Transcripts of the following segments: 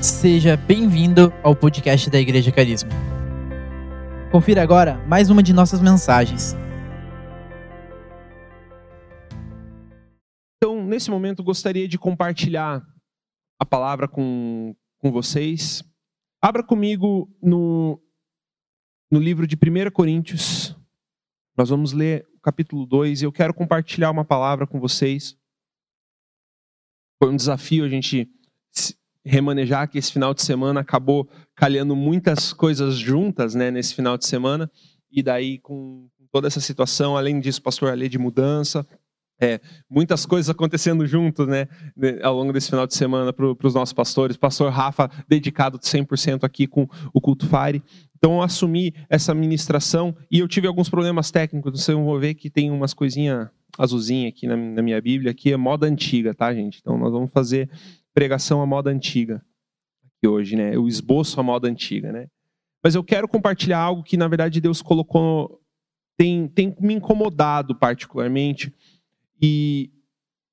Seja bem-vindo ao podcast da Igreja Carisma. Confira agora mais uma de nossas mensagens. Então, nesse momento, gostaria de compartilhar a palavra com, com vocês. Abra comigo no, no livro de 1 Coríntios. Nós vamos ler o capítulo 2 e eu quero compartilhar uma palavra com vocês. Foi um desafio a gente remanejar que esse final de semana acabou calhando muitas coisas juntas, né, nesse final de semana. E daí com toda essa situação, além disso, pastor, a lei de mudança, é, muitas coisas acontecendo junto, né, ao longo desse final de semana para os nossos pastores. Pastor Rafa, dedicado 100% aqui com o Culto Fire. Então, eu assumi essa ministração e eu tive alguns problemas técnicos. Vocês vão ver que tem umas coisinhas azulzinhas aqui na, na minha Bíblia, que é moda antiga, tá, gente? Então, nós vamos fazer pregação à moda antiga aqui hoje, né? O esboço à moda antiga, né? Mas eu quero compartilhar algo que, na verdade, Deus colocou, tem, tem me incomodado particularmente. E,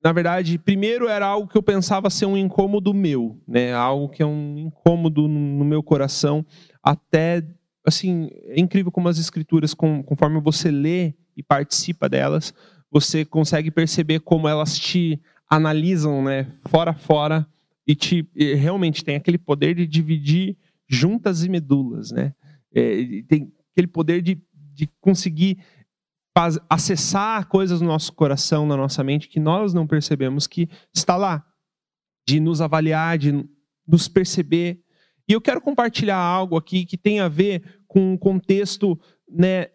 na verdade, primeiro era algo que eu pensava ser um incômodo meu, né? Algo que é um incômodo no meu coração. Até, assim, é incrível como as escrituras, conforme você lê e participa delas, você consegue perceber como elas te analisam, né? Fora fora e, te, e realmente tem aquele poder de dividir juntas e medulas, né? É, tem aquele poder de, de conseguir faz, acessar coisas no nosso coração, na nossa mente, que nós não percebemos que está lá, de nos avaliar, de nos perceber. E eu quero compartilhar algo aqui que tem a ver com o contexto né,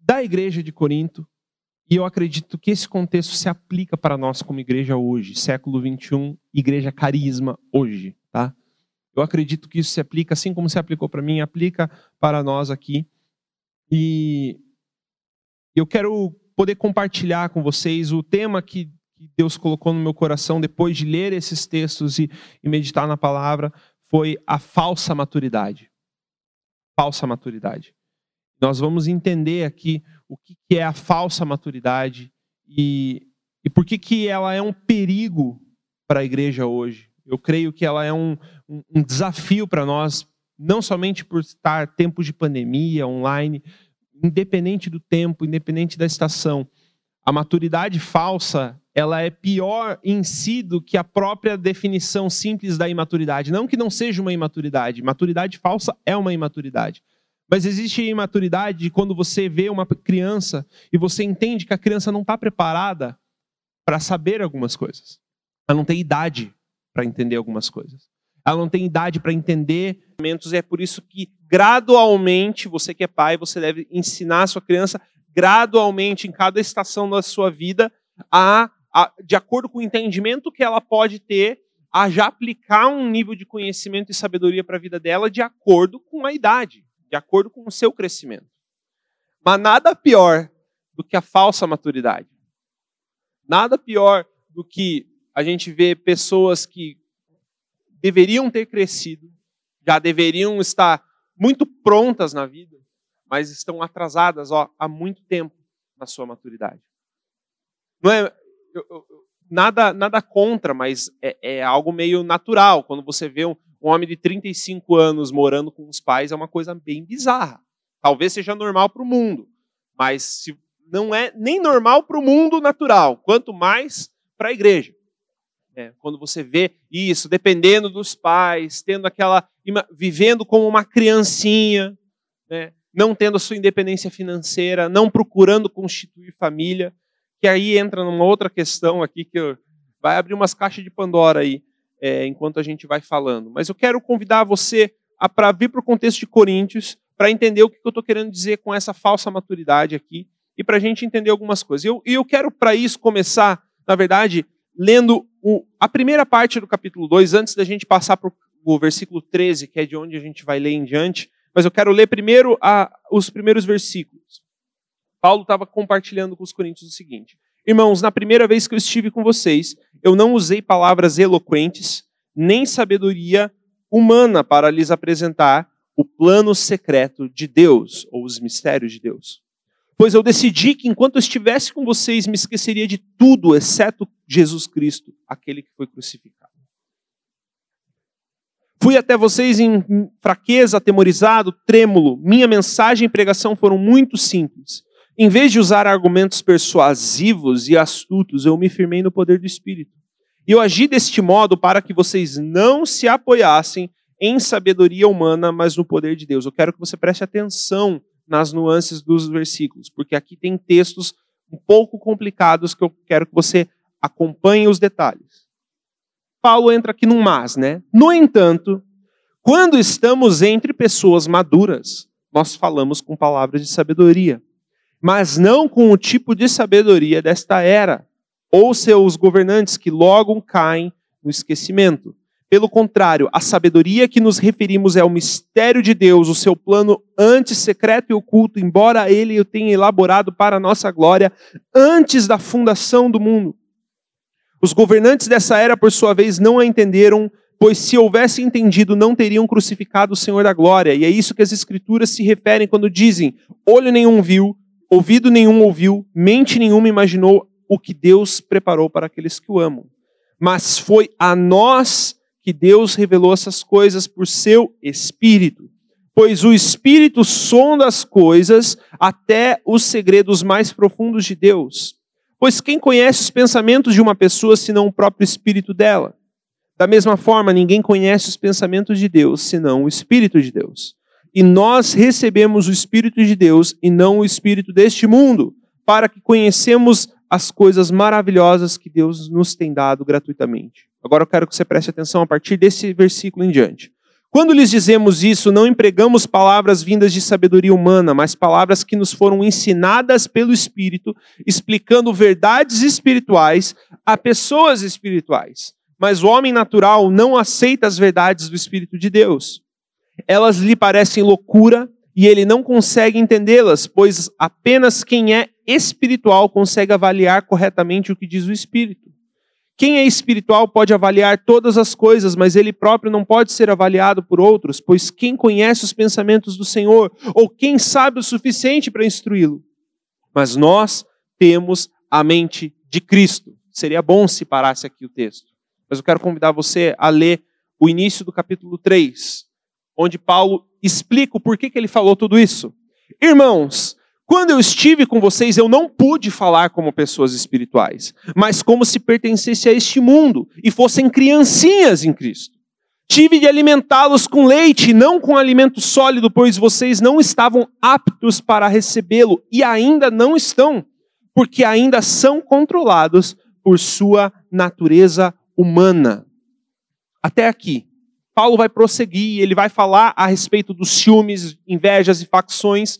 da igreja de Corinto, e eu acredito que esse contexto se aplica para nós como igreja hoje, século 21, igreja carisma hoje, tá? Eu acredito que isso se aplica, assim como se aplicou para mim, aplica para nós aqui. E eu quero poder compartilhar com vocês o tema que Deus colocou no meu coração depois de ler esses textos e, e meditar na palavra foi a falsa maturidade. Falsa maturidade. Nós vamos entender aqui o que, é a falsa maturidade e, e por que, que ela é um perigo para a igreja hoje. Eu creio que ela é um, um, um desafio para nós, não somente por estar tempos de pandemia, online, independente do tempo, independente da estação. A maturidade falsa, ela é pior em si do que a própria definição simples da imaturidade. Não que não seja uma imaturidade, maturidade falsa é uma imaturidade. Mas existe imaturidade quando você vê uma criança e você entende que a criança não está preparada para saber algumas coisas. Ela não tem idade para entender algumas coisas. Ela não tem idade para entender momentos. É por isso que gradualmente, você que é pai, você deve ensinar a sua criança gradualmente em cada estação da sua vida a, a de acordo com o entendimento que ela pode ter, a já aplicar um nível de conhecimento e sabedoria para a vida dela de acordo com a idade de acordo com o seu crescimento. Mas nada pior do que a falsa maturidade. Nada pior do que a gente vê pessoas que deveriam ter crescido, já deveriam estar muito prontas na vida, mas estão atrasadas ó, há muito tempo na sua maturidade. Não é eu, eu, nada, nada contra, mas é, é, algo meio natural. Quando você vê um, um homem de 35 anos morando com os pais é uma coisa bem bizarra. Talvez seja normal para o mundo, mas se não é nem normal para o mundo natural, quanto mais para a igreja. É, quando você vê isso, dependendo dos pais, tendo aquela, vivendo como uma criancinha, né, não tendo a sua independência financeira, não procurando constituir família, que aí entra numa outra questão aqui que vai abrir umas caixas de Pandora aí é, enquanto a gente vai falando. Mas eu quero convidar você para vir para o contexto de Coríntios, para entender o que eu estou querendo dizer com essa falsa maturidade aqui, e para a gente entender algumas coisas. E eu, eu quero, para isso, começar, na verdade, lendo o, a primeira parte do capítulo 2, antes da gente passar para o versículo 13, que é de onde a gente vai ler em diante. Mas eu quero ler primeiro a, os primeiros versículos. Paulo estava compartilhando com os coríntios o seguinte: Irmãos, na primeira vez que eu estive com vocês, eu não usei palavras eloquentes, nem sabedoria humana para lhes apresentar o plano secreto de Deus, ou os mistérios de Deus. Pois eu decidi que enquanto eu estivesse com vocês, me esqueceria de tudo, exceto Jesus Cristo, aquele que foi crucificado. Fui até vocês em fraqueza, atemorizado, trêmulo. Minha mensagem e pregação foram muito simples. Em vez de usar argumentos persuasivos e astutos, eu me firmei no poder do Espírito. E eu agi deste modo para que vocês não se apoiassem em sabedoria humana, mas no poder de Deus. Eu quero que você preste atenção nas nuances dos versículos, porque aqui tem textos um pouco complicados que eu quero que você acompanhe os detalhes. Paulo entra aqui num mas, né? No entanto, quando estamos entre pessoas maduras, nós falamos com palavras de sabedoria, mas não com o tipo de sabedoria desta era, ou seus governantes que logo caem no esquecimento. Pelo contrário, a sabedoria que nos referimos é o mistério de Deus, o seu plano antes secreto e oculto, embora ele o tenha elaborado para a nossa glória antes da fundação do mundo. Os governantes dessa era, por sua vez, não a entenderam, pois se houvessem entendido, não teriam crucificado o Senhor da glória. E é isso que as escrituras se referem quando dizem: olho nenhum viu, ouvido nenhum ouviu, mente nenhuma imaginou o que Deus preparou para aqueles que o amam. Mas foi a nós que Deus revelou essas coisas por seu Espírito. Pois o Espírito sonda as coisas até os segredos mais profundos de Deus. Pois quem conhece os pensamentos de uma pessoa senão o próprio Espírito dela? Da mesma forma, ninguém conhece os pensamentos de Deus senão o Espírito de Deus. E nós recebemos o Espírito de Deus e não o Espírito deste mundo, para que conhecemos as coisas maravilhosas que Deus nos tem dado gratuitamente. Agora eu quero que você preste atenção a partir desse versículo em diante. Quando lhes dizemos isso, não empregamos palavras vindas de sabedoria humana, mas palavras que nos foram ensinadas pelo Espírito, explicando verdades espirituais a pessoas espirituais. Mas o homem natural não aceita as verdades do Espírito de Deus. Elas lhe parecem loucura e ele não consegue entendê-las, pois apenas quem é espiritual consegue avaliar corretamente o que diz o Espírito. Quem é espiritual pode avaliar todas as coisas, mas ele próprio não pode ser avaliado por outros, pois quem conhece os pensamentos do Senhor, ou quem sabe o suficiente para instruí-lo? Mas nós temos a mente de Cristo. Seria bom se parasse aqui o texto. Mas eu quero convidar você a ler o início do capítulo 3, onde Paulo explica o porquê que ele falou tudo isso. Irmãos, quando eu estive com vocês, eu não pude falar como pessoas espirituais, mas como se pertencesse a este mundo e fossem criancinhas em Cristo. Tive de alimentá-los com leite, não com alimento sólido, pois vocês não estavam aptos para recebê-lo e ainda não estão, porque ainda são controlados por sua natureza humana. Até aqui. Paulo vai prosseguir, ele vai falar a respeito dos ciúmes, invejas e facções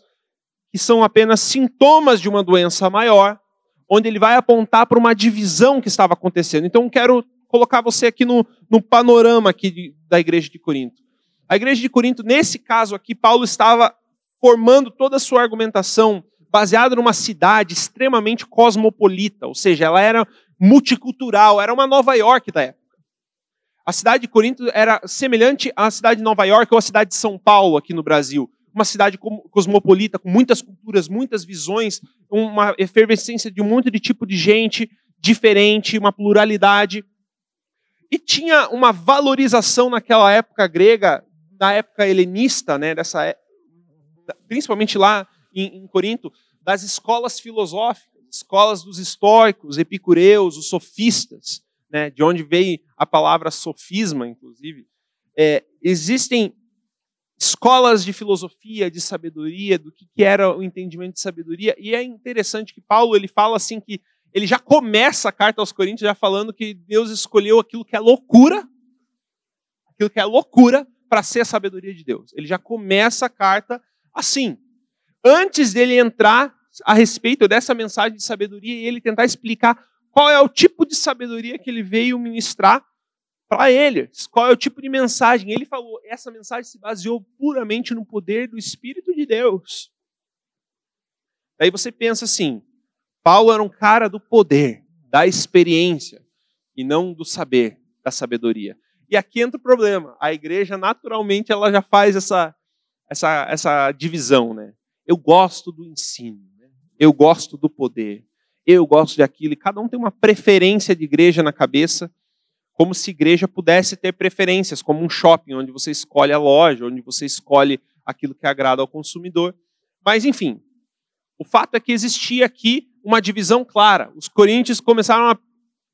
que são apenas sintomas de uma doença maior, onde ele vai apontar para uma divisão que estava acontecendo. Então, quero colocar você aqui no, no panorama aqui da igreja de Corinto. A igreja de Corinto, nesse caso aqui, Paulo estava formando toda a sua argumentação baseada numa cidade extremamente cosmopolita, ou seja, ela era multicultural, era uma Nova York da época. A cidade de Corinto era semelhante à cidade de Nova York ou à cidade de São Paulo aqui no Brasil uma cidade cosmopolita, com muitas culturas, muitas visões, uma efervescência de um monte de tipo de gente diferente, uma pluralidade. E tinha uma valorização naquela época grega, na época helenista, né, dessa, é, principalmente lá em, em Corinto, das escolas filosóficas, escolas dos estoicos, epicureus, os sofistas, né, de onde veio a palavra sofisma, inclusive. É, existem escolas de filosofia, de sabedoria, do que era o entendimento de sabedoria. E é interessante que Paulo ele fala assim que ele já começa a carta aos Coríntios já falando que Deus escolheu aquilo que é loucura, aquilo que é loucura para ser a sabedoria de Deus. Ele já começa a carta assim. Antes dele entrar a respeito dessa mensagem de sabedoria e ele tentar explicar qual é o tipo de sabedoria que ele veio ministrar para ele. Qual é o tipo de mensagem? Ele falou: essa mensagem se baseou puramente no poder do Espírito de Deus. Aí você pensa assim: Paulo era um cara do poder, da experiência, e não do saber, da sabedoria. E aqui entra o problema. A igreja, naturalmente, ela já faz essa, essa, essa divisão. Né? Eu gosto do ensino, né? eu gosto do poder, eu gosto de aquilo, e cada um tem uma preferência de igreja na cabeça Como se igreja pudesse ter preferências, como um shopping, onde você escolhe a loja, onde você escolhe aquilo que agrada ao consumidor. Mas, enfim, o fato é que existia aqui uma divisão clara. Os coríntios começaram a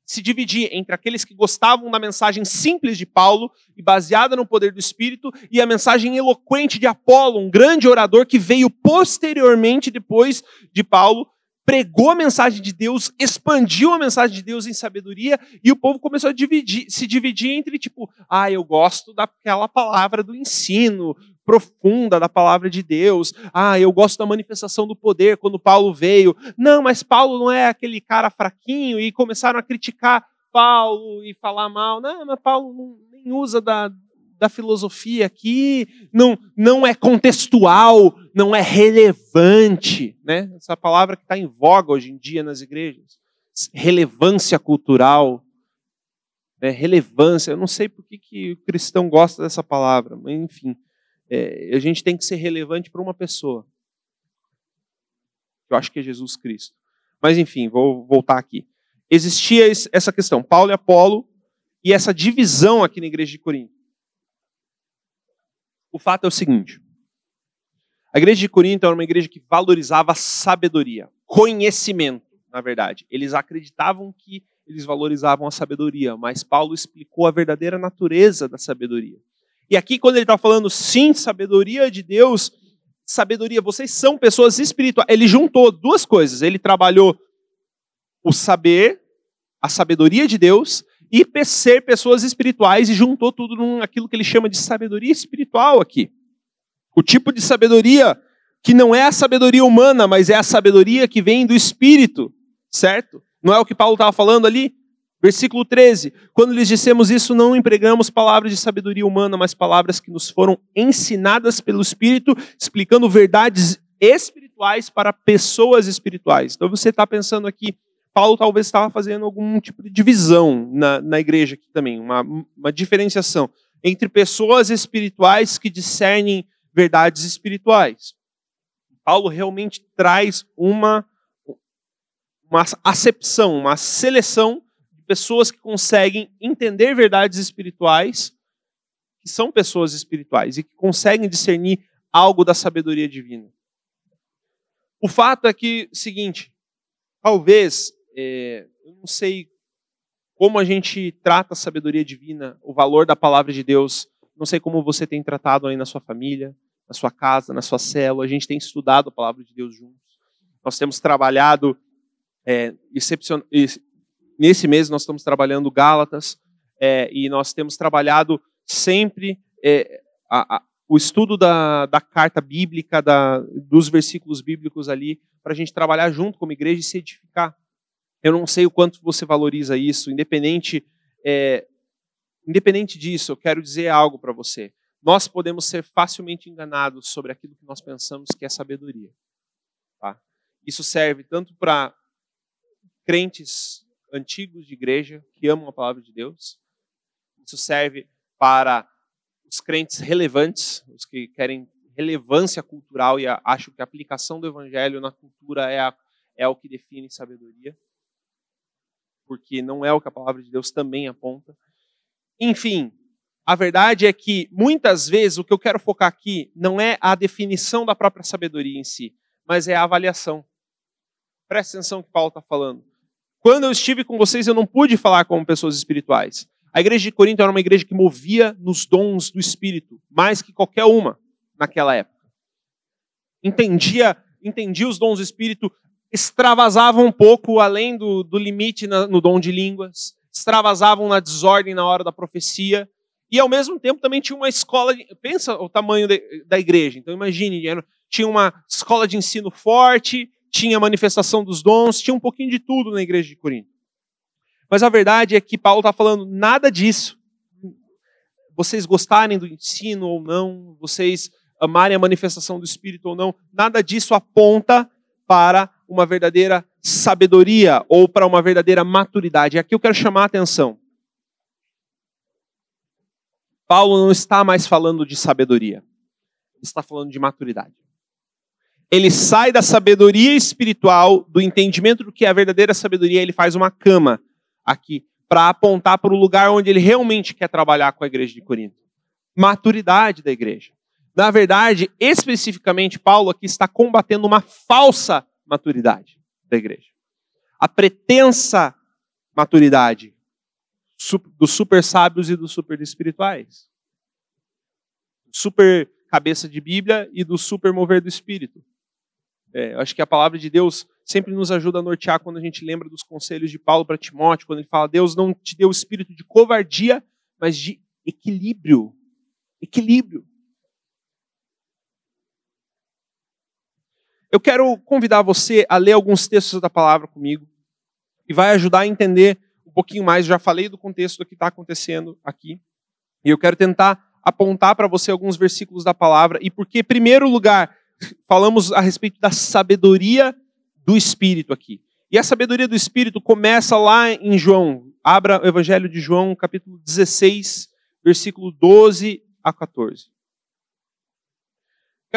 se dividir entre aqueles que gostavam da mensagem simples de Paulo e baseada no poder do Espírito e a mensagem eloquente de Apolo, um grande orador que veio posteriormente depois de Paulo, pregou a mensagem de Deus, expandiu a mensagem de Deus em sabedoria e o povo começou a dividir, se dividir entre tipo, ah, eu gosto daquela palavra do ensino, profunda da palavra de Deus. Ah, eu gosto da manifestação do poder quando Paulo veio. Não, mas Paulo não é aquele cara fraquinho e começaram a criticar Paulo e falar mal. Não, mas Paulo nem usa da, da filosofia aqui, não, não é contextual, não é relevante. Né? Essa palavra que está em voga hoje em dia nas igrejas. Relevância cultural. É, relevância, eu não sei por que, que o cristão gosta dessa palavra, mas enfim é, a gente tem que ser relevante para uma pessoa. Eu acho que é Jesus Cristo. Mas enfim, vou voltar aqui. Existia essa questão, Paulo e Apolo, e essa divisão aqui na igreja de Corinto. O fato é o seguinte: a igreja de Corinto era uma igreja que valorizava sabedoria, conhecimento, na verdade. Eles acreditavam que eles valorizavam a sabedoria, mas Paulo explicou a verdadeira natureza da sabedoria. E aqui, quando ele está falando, sim, sabedoria de Deus, sabedoria, vocês são pessoas espirituais. Ele juntou duas coisas. Ele trabalhou o saber, a sabedoria de Deus, e ser pessoas espirituais, e juntou tudo naquilo que ele chama de sabedoria espiritual aqui. O tipo de sabedoria que não é a sabedoria humana, mas é a sabedoria que vem do Espírito, certo? Não é o que Paulo estava falando ali? Versículo 13: Quando lhes dissemos isso, não empregamos palavras de sabedoria humana, mas palavras que nos foram ensinadas pelo Espírito, explicando verdades espirituais para pessoas espirituais. Então você está pensando aqui, Paulo talvez estava fazendo algum tipo de divisão na, na igreja aqui também, uma, uma diferenciação entre pessoas espirituais que discernem verdades espirituais. Paulo realmente traz uma, uma acepção, uma seleção pessoas que conseguem entender verdades espirituais, que são pessoas espirituais e que conseguem discernir algo da sabedoria divina. O fato é que, seguinte, talvez, é, eu não sei como a gente trata a sabedoria divina, o valor da palavra de Deus, não sei como você tem tratado aí na sua família, na sua casa, na sua célula, a gente tem estudado a palavra de Deus juntos. Nós temos trabalhado é, Nesse mês nós estamos trabalhando Gálatas é, e nós temos trabalhado sempre é, a, a, o estudo da, da carta bíblica, da, dos versículos bíblicos ali, para a gente trabalhar junto como igreja e se edificar. Eu não sei o quanto você valoriza isso, independente, é, independente disso, eu quero dizer algo para você. Nós podemos ser facilmente enganados sobre aquilo que nós pensamos que é sabedoria. Tá? Isso serve tanto para crentes antigos de igreja que amam a palavra de Deus. Isso serve para os crentes relevantes, os que querem relevância cultural e acham que a aplicação do evangelho na cultura é, a, é o que define sabedoria, porque não é o que a palavra de Deus também aponta. Enfim, a verdade é que muitas vezes o que eu quero focar aqui não é a definição da própria sabedoria em si, mas é a avaliação. Presta atenção no que Paulo está falando. Quando eu estive com vocês, eu não pude falar como pessoas espirituais. A igreja de Corinto era uma igreja que movia nos dons do Espírito, mais que qualquer uma naquela época. Entendia, entendia os dons do Espírito, extravasavam um pouco além do, do limite na, no dom de línguas, extravasavam na desordem na hora da profecia, e ao mesmo tempo também tinha uma escola, de, pensa o tamanho de, da igreja, então imagine, tinha uma escola de ensino forte, tinha manifestação dos dons, tinha um pouquinho de tudo na igreja de Corinto. Mas a verdade é que Paulo está falando nada disso. Vocês gostarem do ensino ou não, vocês amarem a manifestação do Espírito ou não, nada disso aponta para uma verdadeira sabedoria ou para uma verdadeira maturidade. Aqui eu quero chamar a atenção. Paulo não está mais falando de sabedoria, está falando de maturidade ele sai da sabedoria espiritual, do entendimento do que é a verdadeira sabedoria, ele faz uma cama aqui para apontar para o lugar onde ele realmente quer trabalhar com a igreja de Corinto. Maturidade da igreja. Na verdade, especificamente, Paulo aqui está combatendo uma falsa maturidade da igreja. A pretensa maturidade dos super sábios e dos super espirituais. Super cabeça de Bíblia e do super mover do espírito. É, eu acho que a palavra de Deus sempre nos ajuda a nortear quando a gente lembra dos conselhos de Paulo para Timóteo, quando ele fala: Deus não te deu o espírito de covardia, mas de equilíbrio. Equilíbrio. Eu quero convidar você a ler alguns textos da palavra comigo e vai ajudar a entender um pouquinho mais. Já falei do contexto do que está acontecendo aqui. E eu quero tentar apontar para você alguns versículos da palavra. E porque, em primeiro lugar, falamos a respeito da sabedoria do Espírito aqui. E a sabedoria do Espírito começa lá em João. Abra o Evangelho de João, capítulo 16, versículo 12 a 14.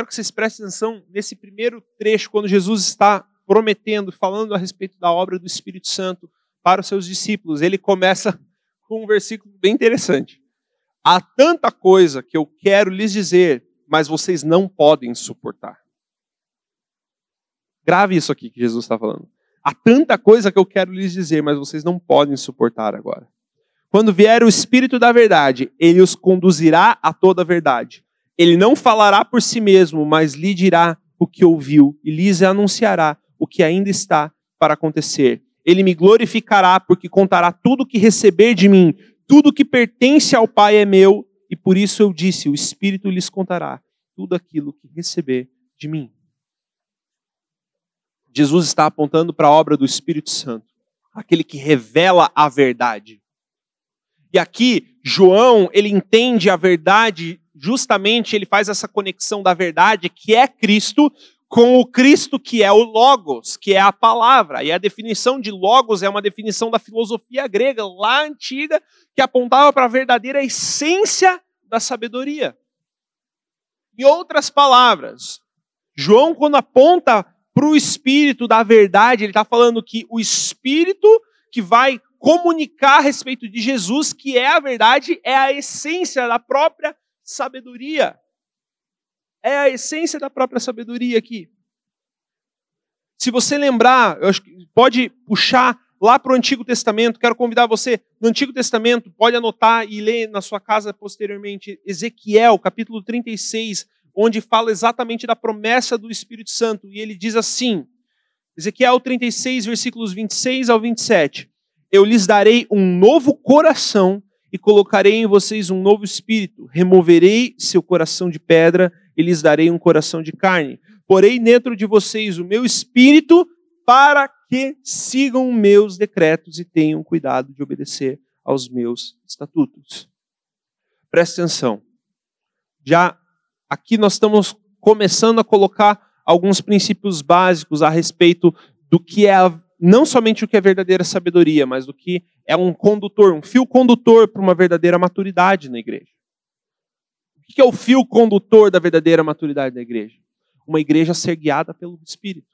Quero que vocês prestem atenção nesse primeiro trecho, quando Jesus está prometendo, falando a respeito da obra do Espírito Santo para os seus discípulos. Ele começa com um versículo bem interessante. Há tanta coisa que eu quero lhes dizer, mas vocês não podem suportar. Grave isso aqui que Jesus está falando. Há tanta coisa que eu quero lhes dizer, mas vocês não podem suportar agora. Quando vier o Espírito da Verdade, ele os conduzirá a toda a verdade. Ele não falará por si mesmo, mas lhe dirá o que ouviu e lhes anunciará o que ainda está para acontecer. Ele me glorificará porque contará tudo o que receber de mim. Tudo que pertence ao Pai é meu, e por isso eu disse: o Espírito lhes contará tudo aquilo que receber de mim. Jesus está apontando para a obra do Espírito Santo, aquele que revela a verdade. E aqui, João, ele entende a verdade justamente ele faz essa conexão da verdade, que é Cristo, com o Cristo que é o Logos, que é a palavra. E a definição de Logos é uma definição da filosofia grega, lá antiga, que apontava para a verdadeira essência da sabedoria. Em outras palavras, João, quando aponta para o Espírito da verdade, ele está falando que o Espírito que vai comunicar a respeito de Jesus, que é a verdade, é a essência da própria sabedoria. É a essência da própria sabedoria aqui. Se você lembrar, pode puxar lá para o Antigo Testamento, quero convidar você, no Antigo Testamento, pode anotar e ler na sua casa posteriormente, Ezequiel, capítulo 36, onde fala exatamente da promessa do Espírito Santo. E ele diz assim, Ezequiel 36, versículos 26 ao 27. Eu lhes darei um novo coração e colocarei em vocês um novo espírito. Removerei seu coração de pedra e lhes darei um coração de carne. Porei dentro de vocês o meu espírito para que sigam meus decretos e tenham cuidado de obedecer aos meus estatutos. Preste atenção. Já aqui nós estamos começando a colocar alguns princípios básicos a respeito do que é a não somente o que é verdadeira sabedoria, mas o que é um condutor, um fio condutor para uma verdadeira maturidade na igreja. O que é o fio condutor da verdadeira maturidade da igreja? Uma igreja ser guiada pelo Espírito.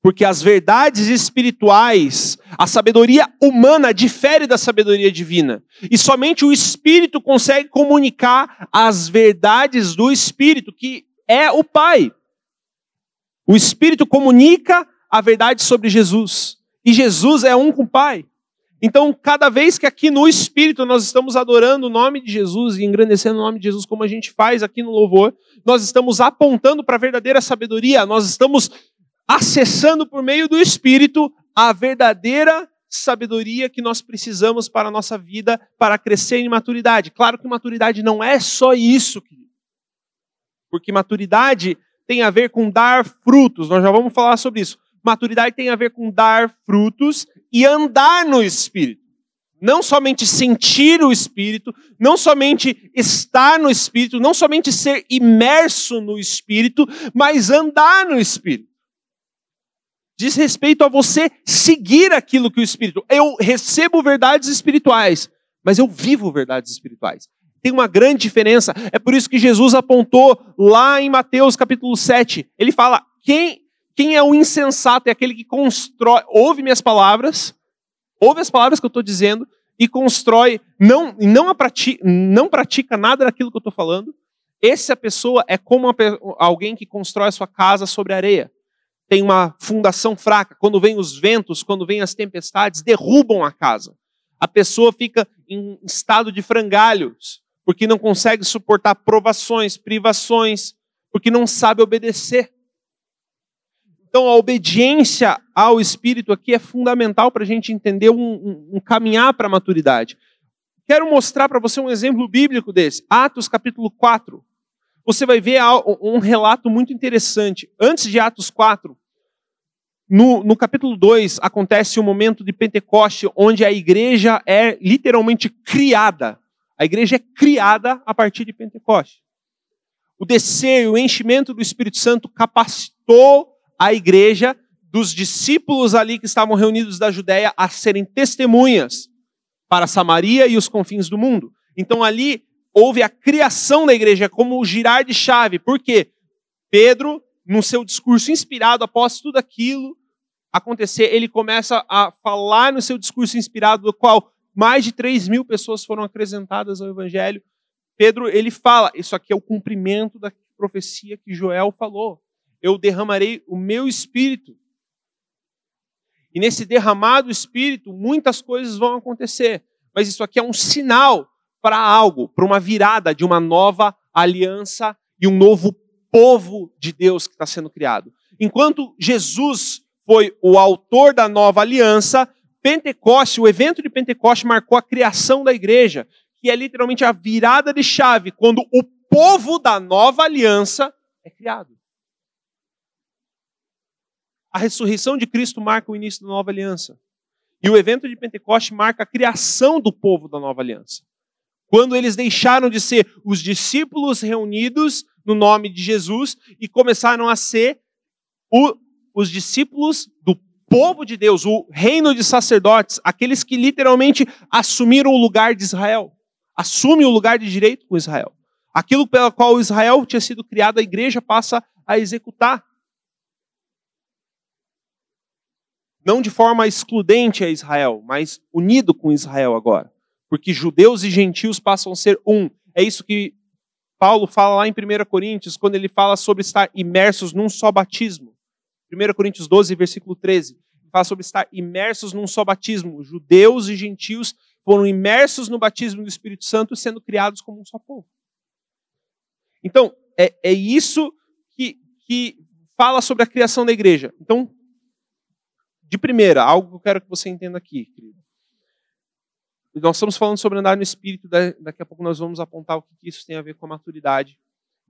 Porque as verdades espirituais, a sabedoria humana difere da sabedoria divina. E somente o Espírito consegue comunicar as verdades do Espírito, que é o Pai. O Espírito comunica a verdade sobre Jesus. E Jesus é um com o Pai. Então, cada vez que aqui no Espírito nós estamos adorando o nome de Jesus e engrandecendo o nome de Jesus, como a gente faz aqui no louvor, nós estamos apontando para a verdadeira sabedoria, nós estamos acessando por meio do Espírito a verdadeira sabedoria que nós precisamos para a nossa vida, para crescer em maturidade. Claro que maturidade não é só isso, porque maturidade tem a ver com dar frutos, nós já vamos falar sobre isso. Maturidade tem a ver com dar frutos e andar no Espírito. Não somente sentir o Espírito, não somente estar no Espírito, não somente ser imerso no Espírito, mas andar no Espírito. Diz respeito a você seguir aquilo que o Espírito. Eu recebo verdades espirituais, mas eu vivo verdades espirituais. Tem uma grande diferença. É por isso que Jesus apontou lá em Mateus capítulo 7. Ele fala: quem quem é o insensato é aquele que constrói, ouve minhas palavras, ouve as palavras que eu estou dizendo e constrói, não, não, pratica, não pratica nada daquilo que eu estou falando, essa pessoa é como alguém que constrói a sua casa sobre areia. Tem uma fundação fraca. Quando vem os ventos, quando vem as tempestades, derrubam a casa. A pessoa fica em estado de frangalhos, porque não consegue suportar provações, privações, porque não sabe obedecer. Então, a obediência ao Espírito aqui é fundamental para a gente entender um, um, um caminhar para a maturidade. Quero mostrar para você um exemplo bíblico desse. Atos capítulo 4. Você vai ver um relato muito interessante. Antes de Atos 4, no, no capítulo 2, acontece um momento de Pentecoste, onde a igreja é literalmente criada. A igreja é criada a partir de Pentecoste. O descer, o enchimento do Espírito Santo capacitou a igreja dos discípulos ali que estavam reunidos da Judéia a serem testemunhas para Samaria e os confins do mundo. Então ali houve a criação da igreja como o girar de chave. Por quê? Pedro, no seu discurso inspirado após tudo aquilo acontecer, ele começa a falar no seu discurso inspirado, do qual mais de 3 mil pessoas foram acrescentadas ao evangelho. Pedro, ele fala, isso aqui é o cumprimento da profecia que Joel falou eu derramarei o meu espírito. E nesse derramado espírito, muitas coisas vão acontecer. Mas isso aqui é um sinal para algo, para uma virada de uma nova aliança e um novo povo de Deus que está sendo criado. Enquanto Jesus foi o autor da nova aliança, Pentecoste, o evento de Pentecoste marcou a criação da igreja, que é literalmente a virada de chave, quando o povo da nova aliança é criado. A ressurreição de Cristo marca o início da nova aliança. E o evento de Pentecoste marca a criação do povo da nova aliança. Quando eles deixaram de ser os discípulos reunidos no nome de Jesus e começaram a ser o, os discípulos do povo de Deus, o reino de sacerdotes, aqueles que literalmente assumiram o lugar de Israel, assumem o lugar de direito com Israel. Aquilo pelo qual Israel tinha sido criado, a igreja passa a executar. Não de forma excludente a Israel, mas unido com Israel agora. Porque judeus e gentios passam a ser um. É isso que Paulo fala lá em 1 Coríntios, quando ele fala sobre estar imersos num só batismo. 1 Coríntios 12, versículo 13. Ele fala sobre estar imersos num só batismo. Judeus e gentios foram imersos no batismo do Espírito Santo, sendo criados como um só povo. Então, é, é isso que, que fala sobre a criação da igreja. Então, de primeira, algo que eu quero que você entenda aqui, querido. Nós estamos falando sobre andar no espírito, daqui a pouco nós vamos apontar o que isso tem a ver com a maturidade.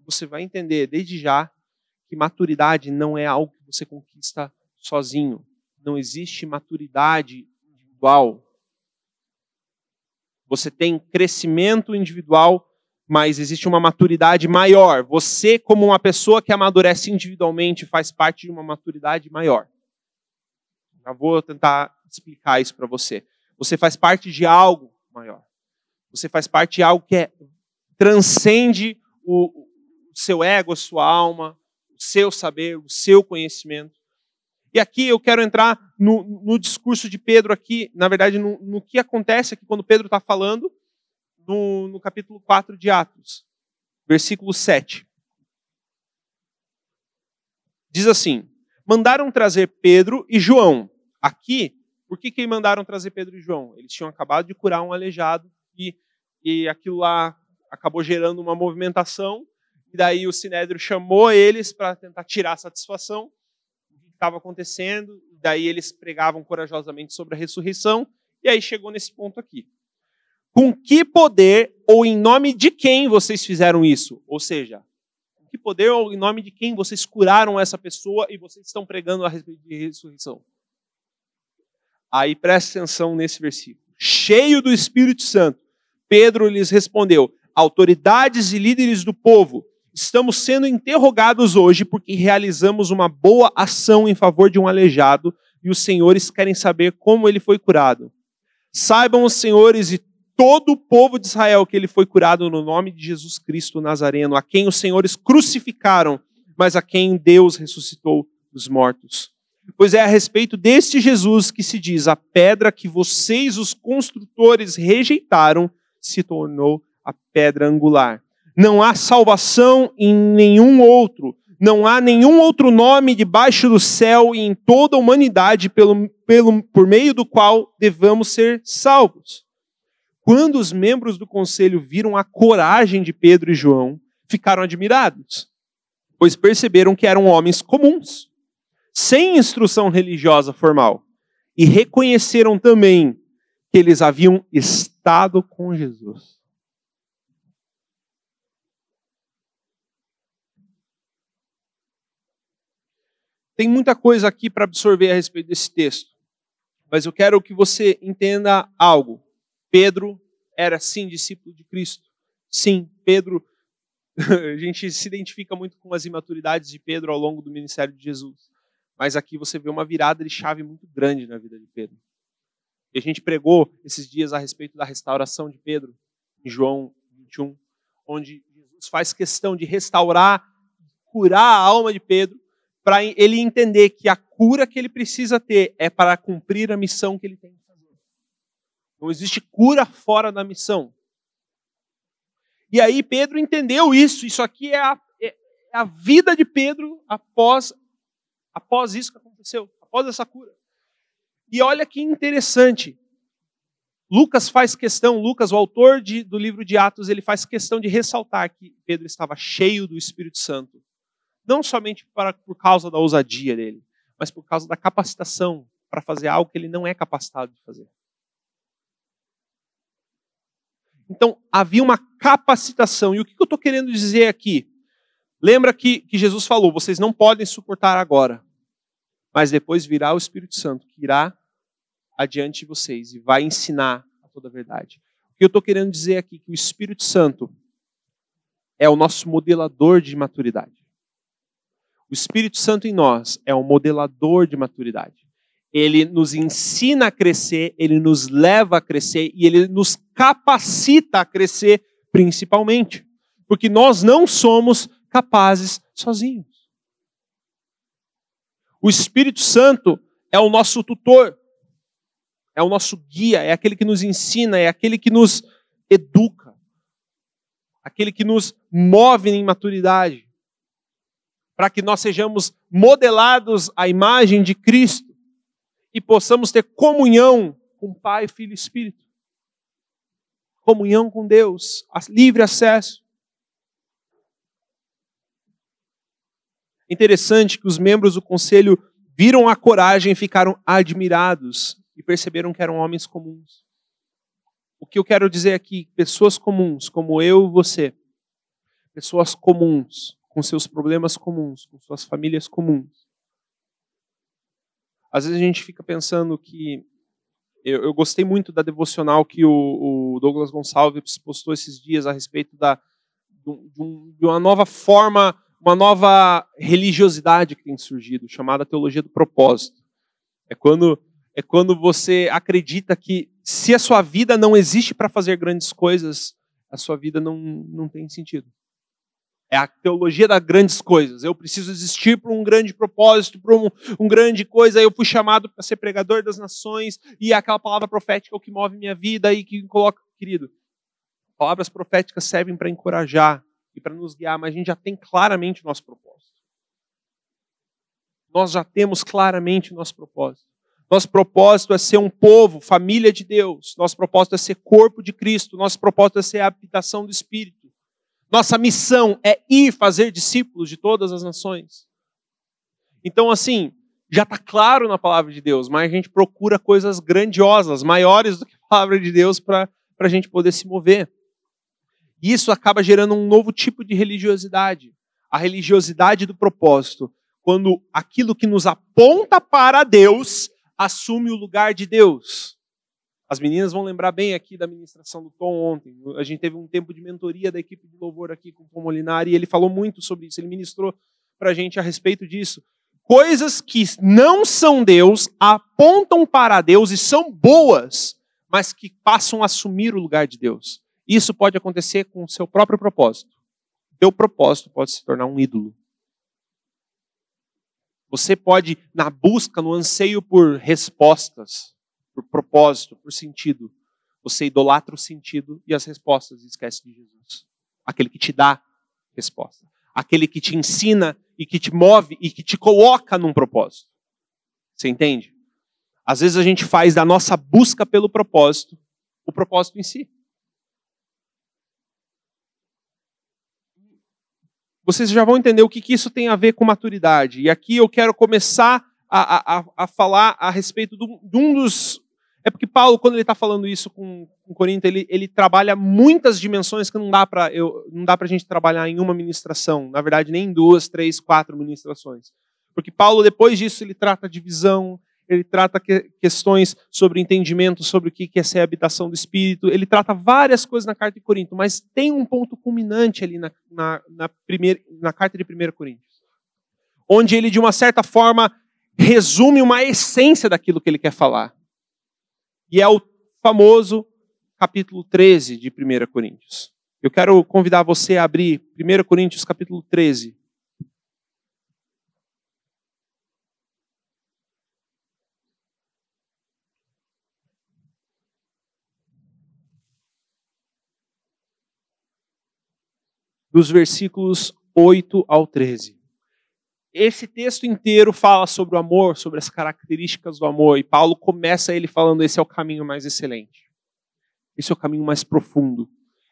Você vai entender desde já que maturidade não é algo que você conquista sozinho. Não existe maturidade individual. Você tem crescimento individual, mas existe uma maturidade maior. Você, como uma pessoa que amadurece individualmente, faz parte de uma maturidade maior. Já vou tentar explicar isso para você. Você faz parte de algo maior. Você faz parte de algo que é, transcende o, o seu ego, a sua alma, o seu saber, o seu conhecimento. E aqui eu quero entrar no, no discurso de Pedro aqui, na verdade, no, no que acontece aqui quando Pedro está falando, no, no capítulo 4 de Atos, versículo 7. Diz assim: Mandaram trazer Pedro e João, Aqui, por que, que mandaram trazer Pedro e João? Eles tinham acabado de curar um aleijado e, e aquilo lá acabou gerando uma movimentação. E daí o Sinédrio chamou eles para tentar tirar a satisfação do que estava acontecendo. E daí eles pregavam corajosamente sobre a ressurreição. E aí chegou nesse ponto aqui. Com que poder ou em nome de quem vocês fizeram isso? Ou seja, com que poder ou em nome de quem vocês curaram essa pessoa e vocês estão pregando a respeito de ressurreição? Aí preste atenção nesse versículo. Cheio do Espírito Santo, Pedro lhes respondeu: Autoridades e líderes do povo, estamos sendo interrogados hoje porque realizamos uma boa ação em favor de um aleijado e os senhores querem saber como ele foi curado. Saibam os senhores e todo o povo de Israel que ele foi curado no nome de Jesus Cristo Nazareno, a quem os senhores crucificaram, mas a quem Deus ressuscitou dos mortos. Pois é a respeito deste Jesus que se diz: a pedra que vocês, os construtores, rejeitaram, se tornou a pedra angular. Não há salvação em nenhum outro, não há nenhum outro nome debaixo do céu e em toda a humanidade pelo, pelo, por meio do qual devamos ser salvos. Quando os membros do conselho viram a coragem de Pedro e João, ficaram admirados, pois perceberam que eram homens comuns, sem instrução religiosa formal, e reconheceram também que eles haviam estado com Jesus. Tem muita coisa aqui para absorver a respeito desse texto, mas eu quero que você entenda algo. Pedro era sim discípulo de Cristo. Sim, Pedro, a gente se identifica muito com as imaturidades de Pedro ao longo do ministério de Jesus. Mas aqui você vê uma virada de chave muito grande na vida de Pedro. E a gente pregou esses dias a respeito da restauração de Pedro, em João 21, onde Jesus faz questão de restaurar, curar a alma de Pedro, para ele entender que a cura que ele precisa ter é para cumprir a missão que ele tem não existe cura fora da missão. E aí Pedro entendeu isso. Isso aqui é a, é, é a vida de Pedro após, após isso que aconteceu, após essa cura. E olha que interessante. Lucas faz questão, Lucas, o autor de, do livro de Atos, ele faz questão de ressaltar que Pedro estava cheio do Espírito Santo. Não somente para, por causa da ousadia dele, mas por causa da capacitação para fazer algo que ele não é capacitado de fazer. Então, havia uma capacitação. E o que eu estou querendo dizer aqui? Lembra que, que Jesus falou: vocês não podem suportar agora, mas depois virá o Espírito Santo, que irá adiante de vocês e vai ensinar a toda a verdade. O que eu estou querendo dizer aqui é que o Espírito Santo é o nosso modelador de maturidade. O Espírito Santo em nós é o modelador de maturidade ele nos ensina a crescer, ele nos leva a crescer e ele nos capacita a crescer, principalmente. Porque nós não somos capazes sozinhos. O Espírito Santo é o nosso tutor, é o nosso guia, é aquele que nos ensina, é aquele que nos educa, aquele que nos move em maturidade, para que nós sejamos modelados à imagem de Cristo e possamos ter comunhão com Pai, Filho e Espírito. Comunhão com Deus, livre acesso. Interessante que os membros do conselho viram a coragem e ficaram admirados e perceberam que eram homens comuns. O que eu quero dizer aqui, pessoas comuns, como eu e você, pessoas comuns, com seus problemas comuns, com suas famílias comuns, às vezes a gente fica pensando que. Eu, eu gostei muito da devocional que o, o, Douglas Gonçalves postou esses dias a respeito da, de, um, de uma nova forma, uma nova religiosidade que tem surgido, chamada teologia do propósito. É quando, é quando você acredita que se a sua vida não existe para fazer grandes coisas, a sua vida não, não tem sentido. É a teologia das grandes coisas. Eu preciso existir para um grande propósito, para um, um grande coisa. Eu fui chamado para ser pregador das nações e é aquela palavra profética é o que move minha vida e que coloca, querido. Palavras proféticas servem para encorajar e para nos guiar, mas a gente já tem claramente o nosso propósito. Nós já temos claramente o nosso propósito. Nosso propósito é ser um povo, família de Deus. Nosso propósito é ser corpo de Cristo. Nosso propósito é ser a habitação do Espírito. Nossa missão é ir fazer discípulos de todas as nações. Então, assim, já está claro na palavra de Deus, mas a gente procura coisas grandiosas, maiores do que a palavra de Deus, para a gente poder se mover. E isso acaba gerando um novo tipo de religiosidade a religiosidade do propósito, quando aquilo que nos aponta para Deus assume o lugar de Deus. As meninas vão lembrar bem aqui da ministração do Tom ontem. A gente teve um tempo de mentoria da equipe de louvor aqui com o Tom Molinari e ele falou muito sobre isso. Ele ministrou para a gente a respeito disso. Coisas que não são Deus apontam para Deus e são boas, mas que passam a assumir o lugar de Deus. Isso pode acontecer com o seu próprio propósito. Teu propósito pode se tornar um ídolo. Você pode, na busca, no anseio por respostas, por propósito, por sentido, você idolatra o sentido e as respostas e esquece de Jesus. Aquele que te dá resposta. Aquele que te ensina e que te move e que te coloca num propósito. Você entende? Às vezes a gente faz da nossa busca pelo propósito o propósito em si. Vocês já vão entender o que, que isso tem a ver com maturidade. E aqui eu quero começar a, a, a falar a respeito de um dos. É porque Paulo, quando ele está falando isso com, com Corinto, ele, ele trabalha muitas dimensões que não dá para a gente trabalhar em uma ministração. Na verdade, nem em duas, três, quatro ministrações. Porque Paulo, depois disso, ele trata de visão, ele trata que, questões sobre entendimento, sobre o que é ser a habitação do Espírito, ele trata várias coisas na carta de Corinto, mas tem um ponto culminante ali na, na, na, primeira, na carta de 1 Coríntios, onde ele, de uma certa forma, resume uma essência daquilo que ele quer falar. E é o famoso capítulo 13 de 1 Coríntios. Eu quero convidar você a abrir 1 Coríntios capítulo 13. Dos versículos 8 ao 13. Esse texto inteiro fala sobre o amor, sobre as características do amor, e Paulo começa ele falando: esse é o caminho mais excelente. Esse é o caminho mais profundo.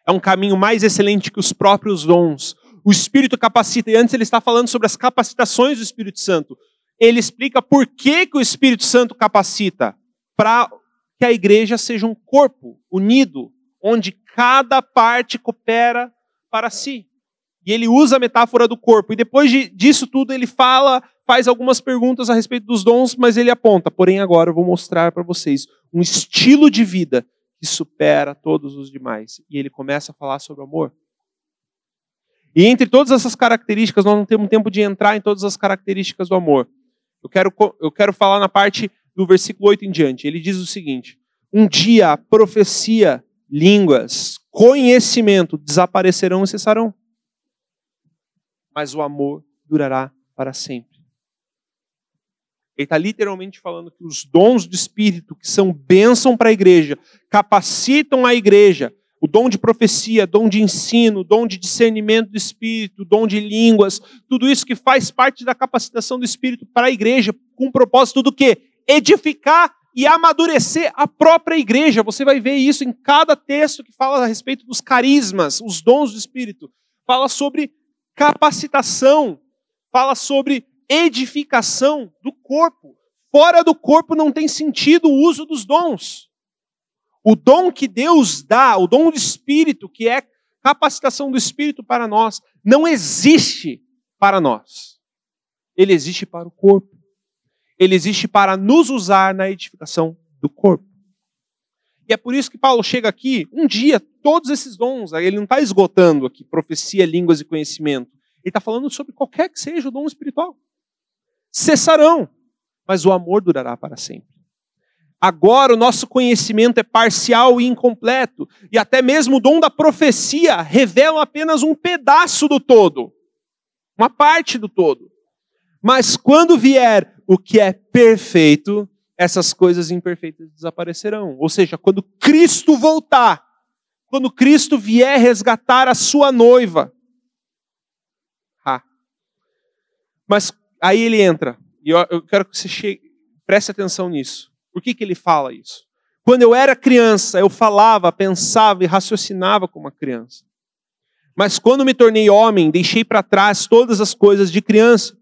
É um caminho mais excelente que os próprios dons. O Espírito capacita, e antes ele está falando sobre as capacitações do Espírito Santo. Ele explica por que, que o Espírito Santo capacita. Para que a igreja seja um corpo unido, onde cada parte coopera para si. E ele usa a metáfora do corpo. E depois de, disso tudo, ele fala, faz algumas perguntas a respeito dos dons, mas ele aponta. Porém, agora eu vou mostrar para vocês um estilo de vida que supera todos os demais. E ele começa a falar sobre amor. E entre todas essas características, nós não temos tempo de entrar em todas as características do amor. Eu quero, eu quero falar na parte do versículo 8 em diante. Ele diz o seguinte: Um dia a profecia, línguas, conhecimento desaparecerão e cessarão. Mas o amor durará para sempre. Ele está literalmente falando que os dons do Espírito, que são bênção para a igreja, capacitam a igreja. O dom de profecia, dom de ensino, dom de discernimento do Espírito, dom de línguas, tudo isso que faz parte da capacitação do Espírito para a igreja, com o propósito do quê? Edificar e amadurecer a própria igreja. Você vai ver isso em cada texto que fala a respeito dos carismas, os dons do Espírito. Fala sobre capacitação, fala sobre edificação do corpo. Fora do corpo não tem sentido o uso dos dons. O dom que Deus dá, o dom do Espírito, que é capacitação do Espírito para nós, não existe para nós. Ele existe para o corpo ele existe para nos usar na edificação do corpo. E é por isso que Paulo chega aqui, um dia, todos esses dons, ele não está esgotando aqui profecia, línguas e conhecimento. Ele está falando sobre qualquer que seja o dom espiritual. Cessarão, mas o amor durará para sempre. Agora o nosso conhecimento é parcial e incompleto, e até mesmo o dom da profecia revela apenas um pedaço do todo, uma parte do todo. Mas quando vier o que é perfeito, essas coisas imperfeitas desaparecerão. Ou seja, quando Cristo voltar, quando Cristo vier resgatar a sua noiva. Ah. Mas aí ele entra, e eu, quero que você chegue, preste atenção nisso. Por que, que ele fala isso? Quando eu era criança, eu falava, pensava e raciocinava como uma criança. Mas quando me tornei homem, deixei para trás todas as coisas de criança.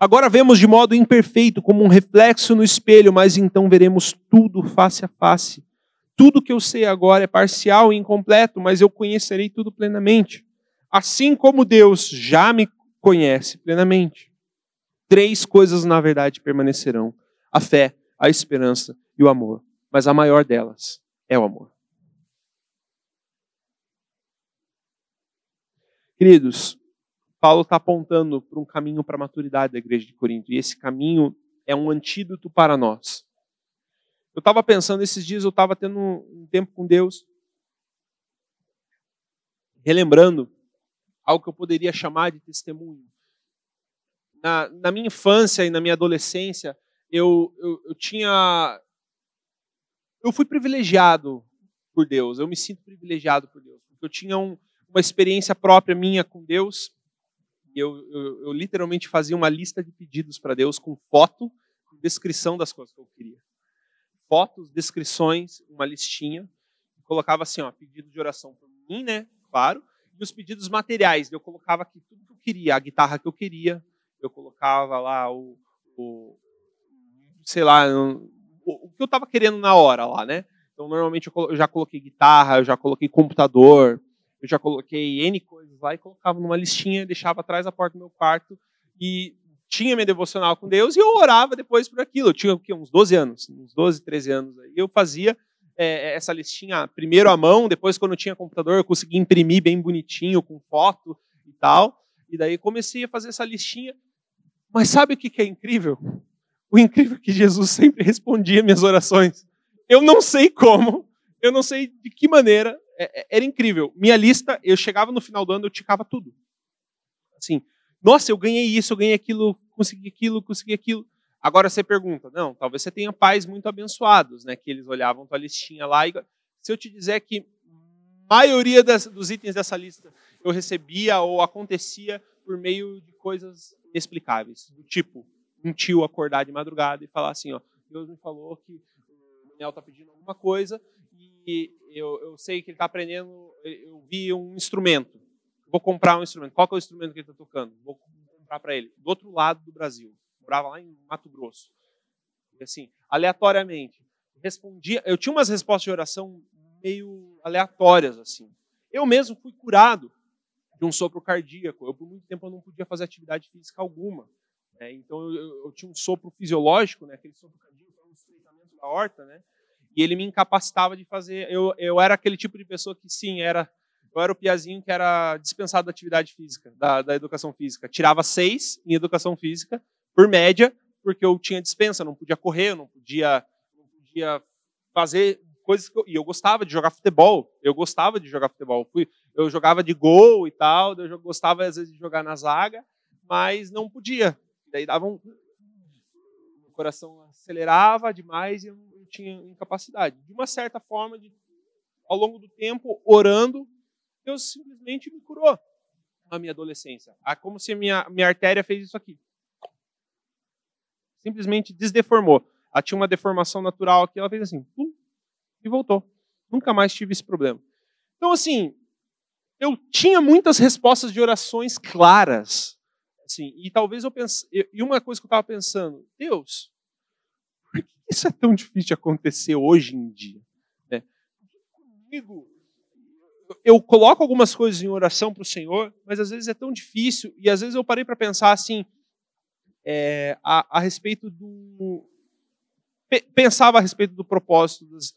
Agora vemos de modo imperfeito, como um reflexo no espelho, mas então veremos tudo face a face. Tudo que eu sei agora é parcial e incompleto, mas eu conhecerei tudo plenamente. Assim como Deus já me conhece plenamente. Três coisas, na verdade, permanecerão: a fé, a esperança e o amor. Mas a maior delas é o amor. Queridos, Paulo está apontando para um caminho para a maturidade da igreja de Corinto. E esse caminho é um antídoto para nós. Eu estava pensando, esses dias eu estava tendo um tempo com Deus, relembrando algo que eu poderia chamar de testemunho. na, na minha infância e na minha adolescência, eu, eu, eu tinha. Eu fui privilegiado por Deus, eu me sinto privilegiado por Deus, porque eu tinha um, uma experiência própria minha com Deus. Eu, eu, eu literalmente fazia uma lista de pedidos para Deus com foto descrição das coisas que eu queria. Fotos, descrições, uma listinha. Colocava assim, ó, pedido de oração por mim, né? Claro. E os pedidos materiais. Eu colocava aqui tudo que eu queria, a guitarra que eu queria, eu colocava lá o, o sei lá, o, o que eu estava querendo na hora lá, né? Então, normalmente eu já coloquei guitarra, eu já coloquei computador, eu já coloquei N coisas lá e colocava numa listinha, deixava atrás da porta do meu quarto e tinha minha devocional com Deus e eu orava depois por aquilo. Eu tinha o quê? uns 12 anos, uns 12, 13 anos. E eu fazia é, essa listinha primeiro à mão, depois quando eu tinha computador eu conseguia imprimir bem bonitinho, com foto e tal. E daí comecei a fazer essa listinha mas sabe o que é incrível? O incrível é que Jesus sempre respondia minhas orações. Eu não sei como, eu não sei de que maneira, é, é, era incrível. Minha lista, eu chegava no final do ano, eu ticava tudo. Assim, nossa, eu ganhei isso, eu ganhei aquilo, consegui aquilo, consegui aquilo. Agora você pergunta, não, talvez você tenha pais muito abençoados, né? Que eles olhavam tua listinha lá e se eu te dizer que a maioria das, dos itens dessa lista eu recebia ou acontecia por meio de coisas inexplicáveis. Do tipo, um tio acordar de madrugada e falar assim, ó, Deus me falou que Daniel está pedindo alguma coisa e eu, eu sei que ele está aprendendo, eu vi um instrumento, vou comprar um instrumento. Qual é o instrumento que ele está tocando? Vou comprar para ele. Do outro lado do Brasil. Morava lá em Mato Grosso. E assim, aleatoriamente. Respondia, eu tinha umas respostas de oração meio aleatórias, assim. Eu mesmo fui curado de um sopro cardíaco. Eu, por muito tempo, eu não podia fazer atividade física alguma. Né? Então, eu, eu, eu, tinha um sopro fisiológico, né? aquele sopro cardíaco, da horta, né? e ele me incapacitava de fazer. Eu, eu era aquele tipo de pessoa que, sim, era eu era o piazinho que era dispensado da atividade física, da, da educação física. Tirava seis em educação física, por média, porque eu tinha dispensa, não podia correr, não podia, não podia fazer coisas que eu, e eu gostava de jogar futebol. Eu gostava de jogar futebol. Fui, eu jogava de gol e tal, eu gostava às vezes de jogar na zaga, mas não podia. Daí dava o coração acelerava demais e eu tinha incapacidade. De uma certa forma, de, ao longo do tempo, orando, Deus simplesmente me curou na minha adolescência. É como se minha, minha artéria fez isso aqui. Simplesmente desdeformou. Ela tinha uma deformação natural aqui, ela fez assim, pum, e voltou. Nunca mais tive esse problema. Então, assim, eu tinha muitas respostas de orações claras. Assim, e talvez eu pense, e uma coisa que eu estava pensando, Deus, por que isso é tão difícil de acontecer hoje em dia? Né? Comigo, eu coloco algumas coisas em oração para o Senhor, mas às vezes é tão difícil, e às vezes eu parei para pensar assim, é, a, a, respeito do. Pensava a respeito do propósito das,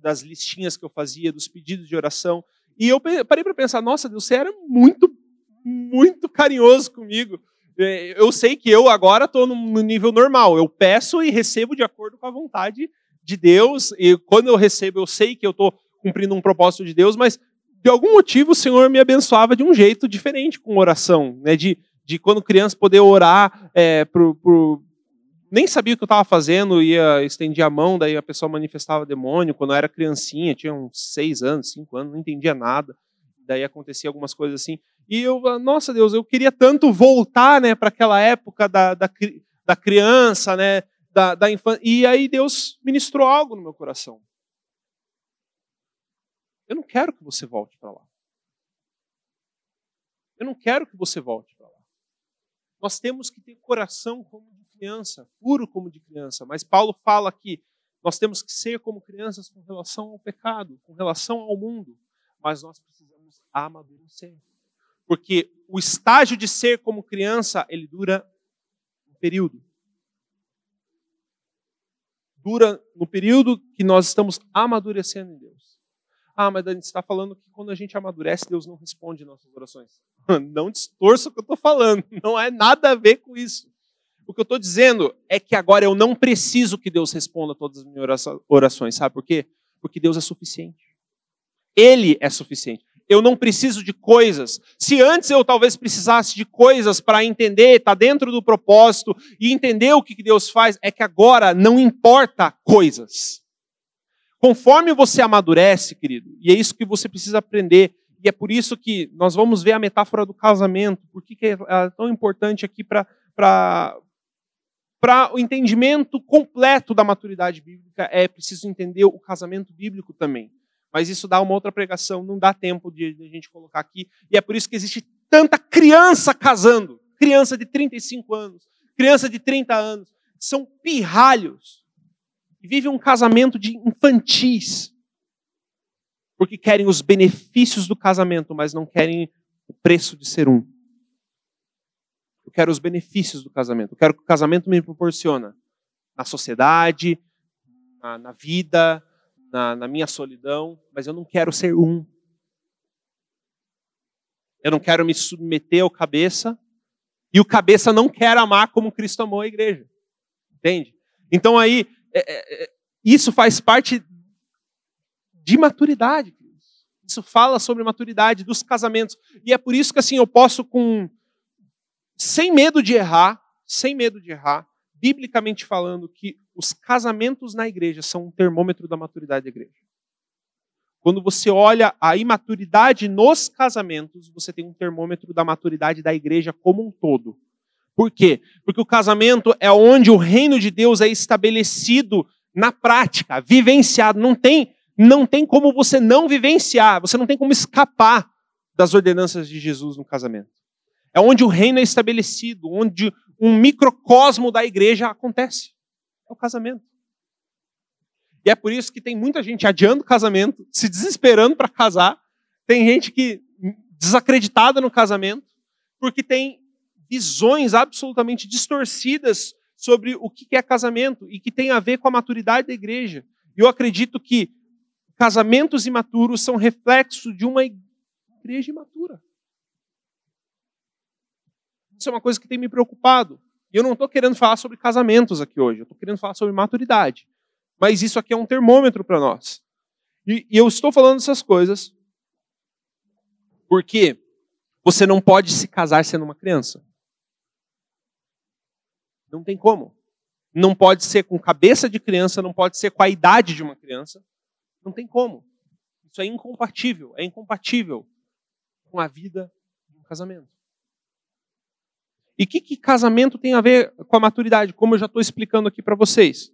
das listinhas que eu fazia, dos pedidos de oração. E eu parei para pensar, nossa, Deus, você era muito, muito carinhoso comigo. É, eu sei que eu agora estou no nível normal. Eu peço e recebo de acordo com a vontade de Deus. E quando eu recebo, eu sei que eu estou cumprindo um propósito de Deus, mas de algum motivo o Senhor me abençoava de um jeito diferente com oração, né? De, de quando criança poder orar é, por, por nem sabia o que eu estava fazendo, ia estendia a mão, daí a pessoa manifestava demônio. Quando eu era criancinha, tinha uns seis anos, cinco anos, não entendia nada. Daí acontecia algumas coisas assim. E eu, nossa Deus, eu queria tanto voltar, né, para aquela época da, da, da criança, né, da, da infância. E aí Deus ministrou algo no meu coração. Eu não quero que você volte para lá. Eu não quero que você volte para lá. Nós temos que ter coração como criança, puro como de criança. Mas Paulo fala que nós temos que ser como crianças com relação ao pecado, com relação ao mundo. Mas nós precisamos amadurecer. Porque o estágio de ser como criança, ele dura um período. Dura no período que nós estamos amadurecendo em Deus. Ah, mas a gente está falando que quando a gente amadurece, Deus não responde nossas orações. Não distorça o que eu estou falando. Não é nada a ver com isso. O que eu estou dizendo é que agora eu não preciso que Deus responda todas as minhas orações. Sabe por quê? Porque Deus é suficiente. Ele é suficiente. Eu não preciso de coisas. Se antes eu talvez precisasse de coisas para entender, estar tá dentro do propósito e entender o que Deus faz, é que agora não importa coisas. Conforme você amadurece, querido, e é isso que você precisa aprender, e é por isso que nós vamos ver a metáfora do casamento, por que é tão importante aqui para o entendimento completo da maturidade bíblica, é preciso entender o casamento bíblico também. Mas isso dá uma outra pregação, não dá tempo de, a gente colocar aqui. E é por isso que existe tanta criança casando. Criança de 35 anos, criança de 30 anos. São pirralhos. E vivem um casamento de infantis. Porque querem os benefícios do casamento, mas não querem o preço de ser um. Eu quero os benefícios do casamento. Eu quero que o casamento me proporciona na sociedade, na, na vida, na, na minha solidão, mas eu não quero ser um. Eu não quero me submeter ao cabeça, e o cabeça não quer amar como Cristo amou a igreja. Entende? Então aí, é, é, é isso faz parte de maturidade. Isso fala sobre maturidade dos casamentos. E é por isso que assim eu posso com sem medo de errar, sem medo de errar, biblicamente falando, que os casamentos na igreja são um termômetro da maturidade da igreja. Quando você olha a imaturidade nos casamentos, você tem um termômetro da maturidade da igreja como um todo. Por quê? Porque o casamento é onde o reino de Deus é estabelecido na prática, vivenciado. Não tem, não tem como você não vivenciar, você não tem como escapar das ordenanças de Jesus no casamento. É onde o reino é estabelecido, onde um microcosmo da igreja acontece. É o casamento. E é por isso que tem muita gente adiando o casamento, se desesperando para casar. Tem gente que desacreditada no casamento, porque tem visões absolutamente distorcidas sobre o que é casamento e que tem a ver com a maturidade da igreja. Eu acredito que casamentos imaturos são reflexo de uma igreja imatura. Isso é uma coisa que tem me preocupado. E eu não estou querendo falar sobre casamentos aqui hoje, eu estou querendo falar sobre maturidade. Mas isso aqui é um termômetro para nós. E, e eu estou falando essas coisas porque você não pode se casar sendo uma criança. Não tem como. Não pode ser com cabeça de criança, não pode ser com a idade de uma criança. Não tem como. Isso é incompatível, é incompatível com a vida de um casamento. E o que, que casamento tem a ver com a maturidade? Como eu já estou explicando aqui para vocês.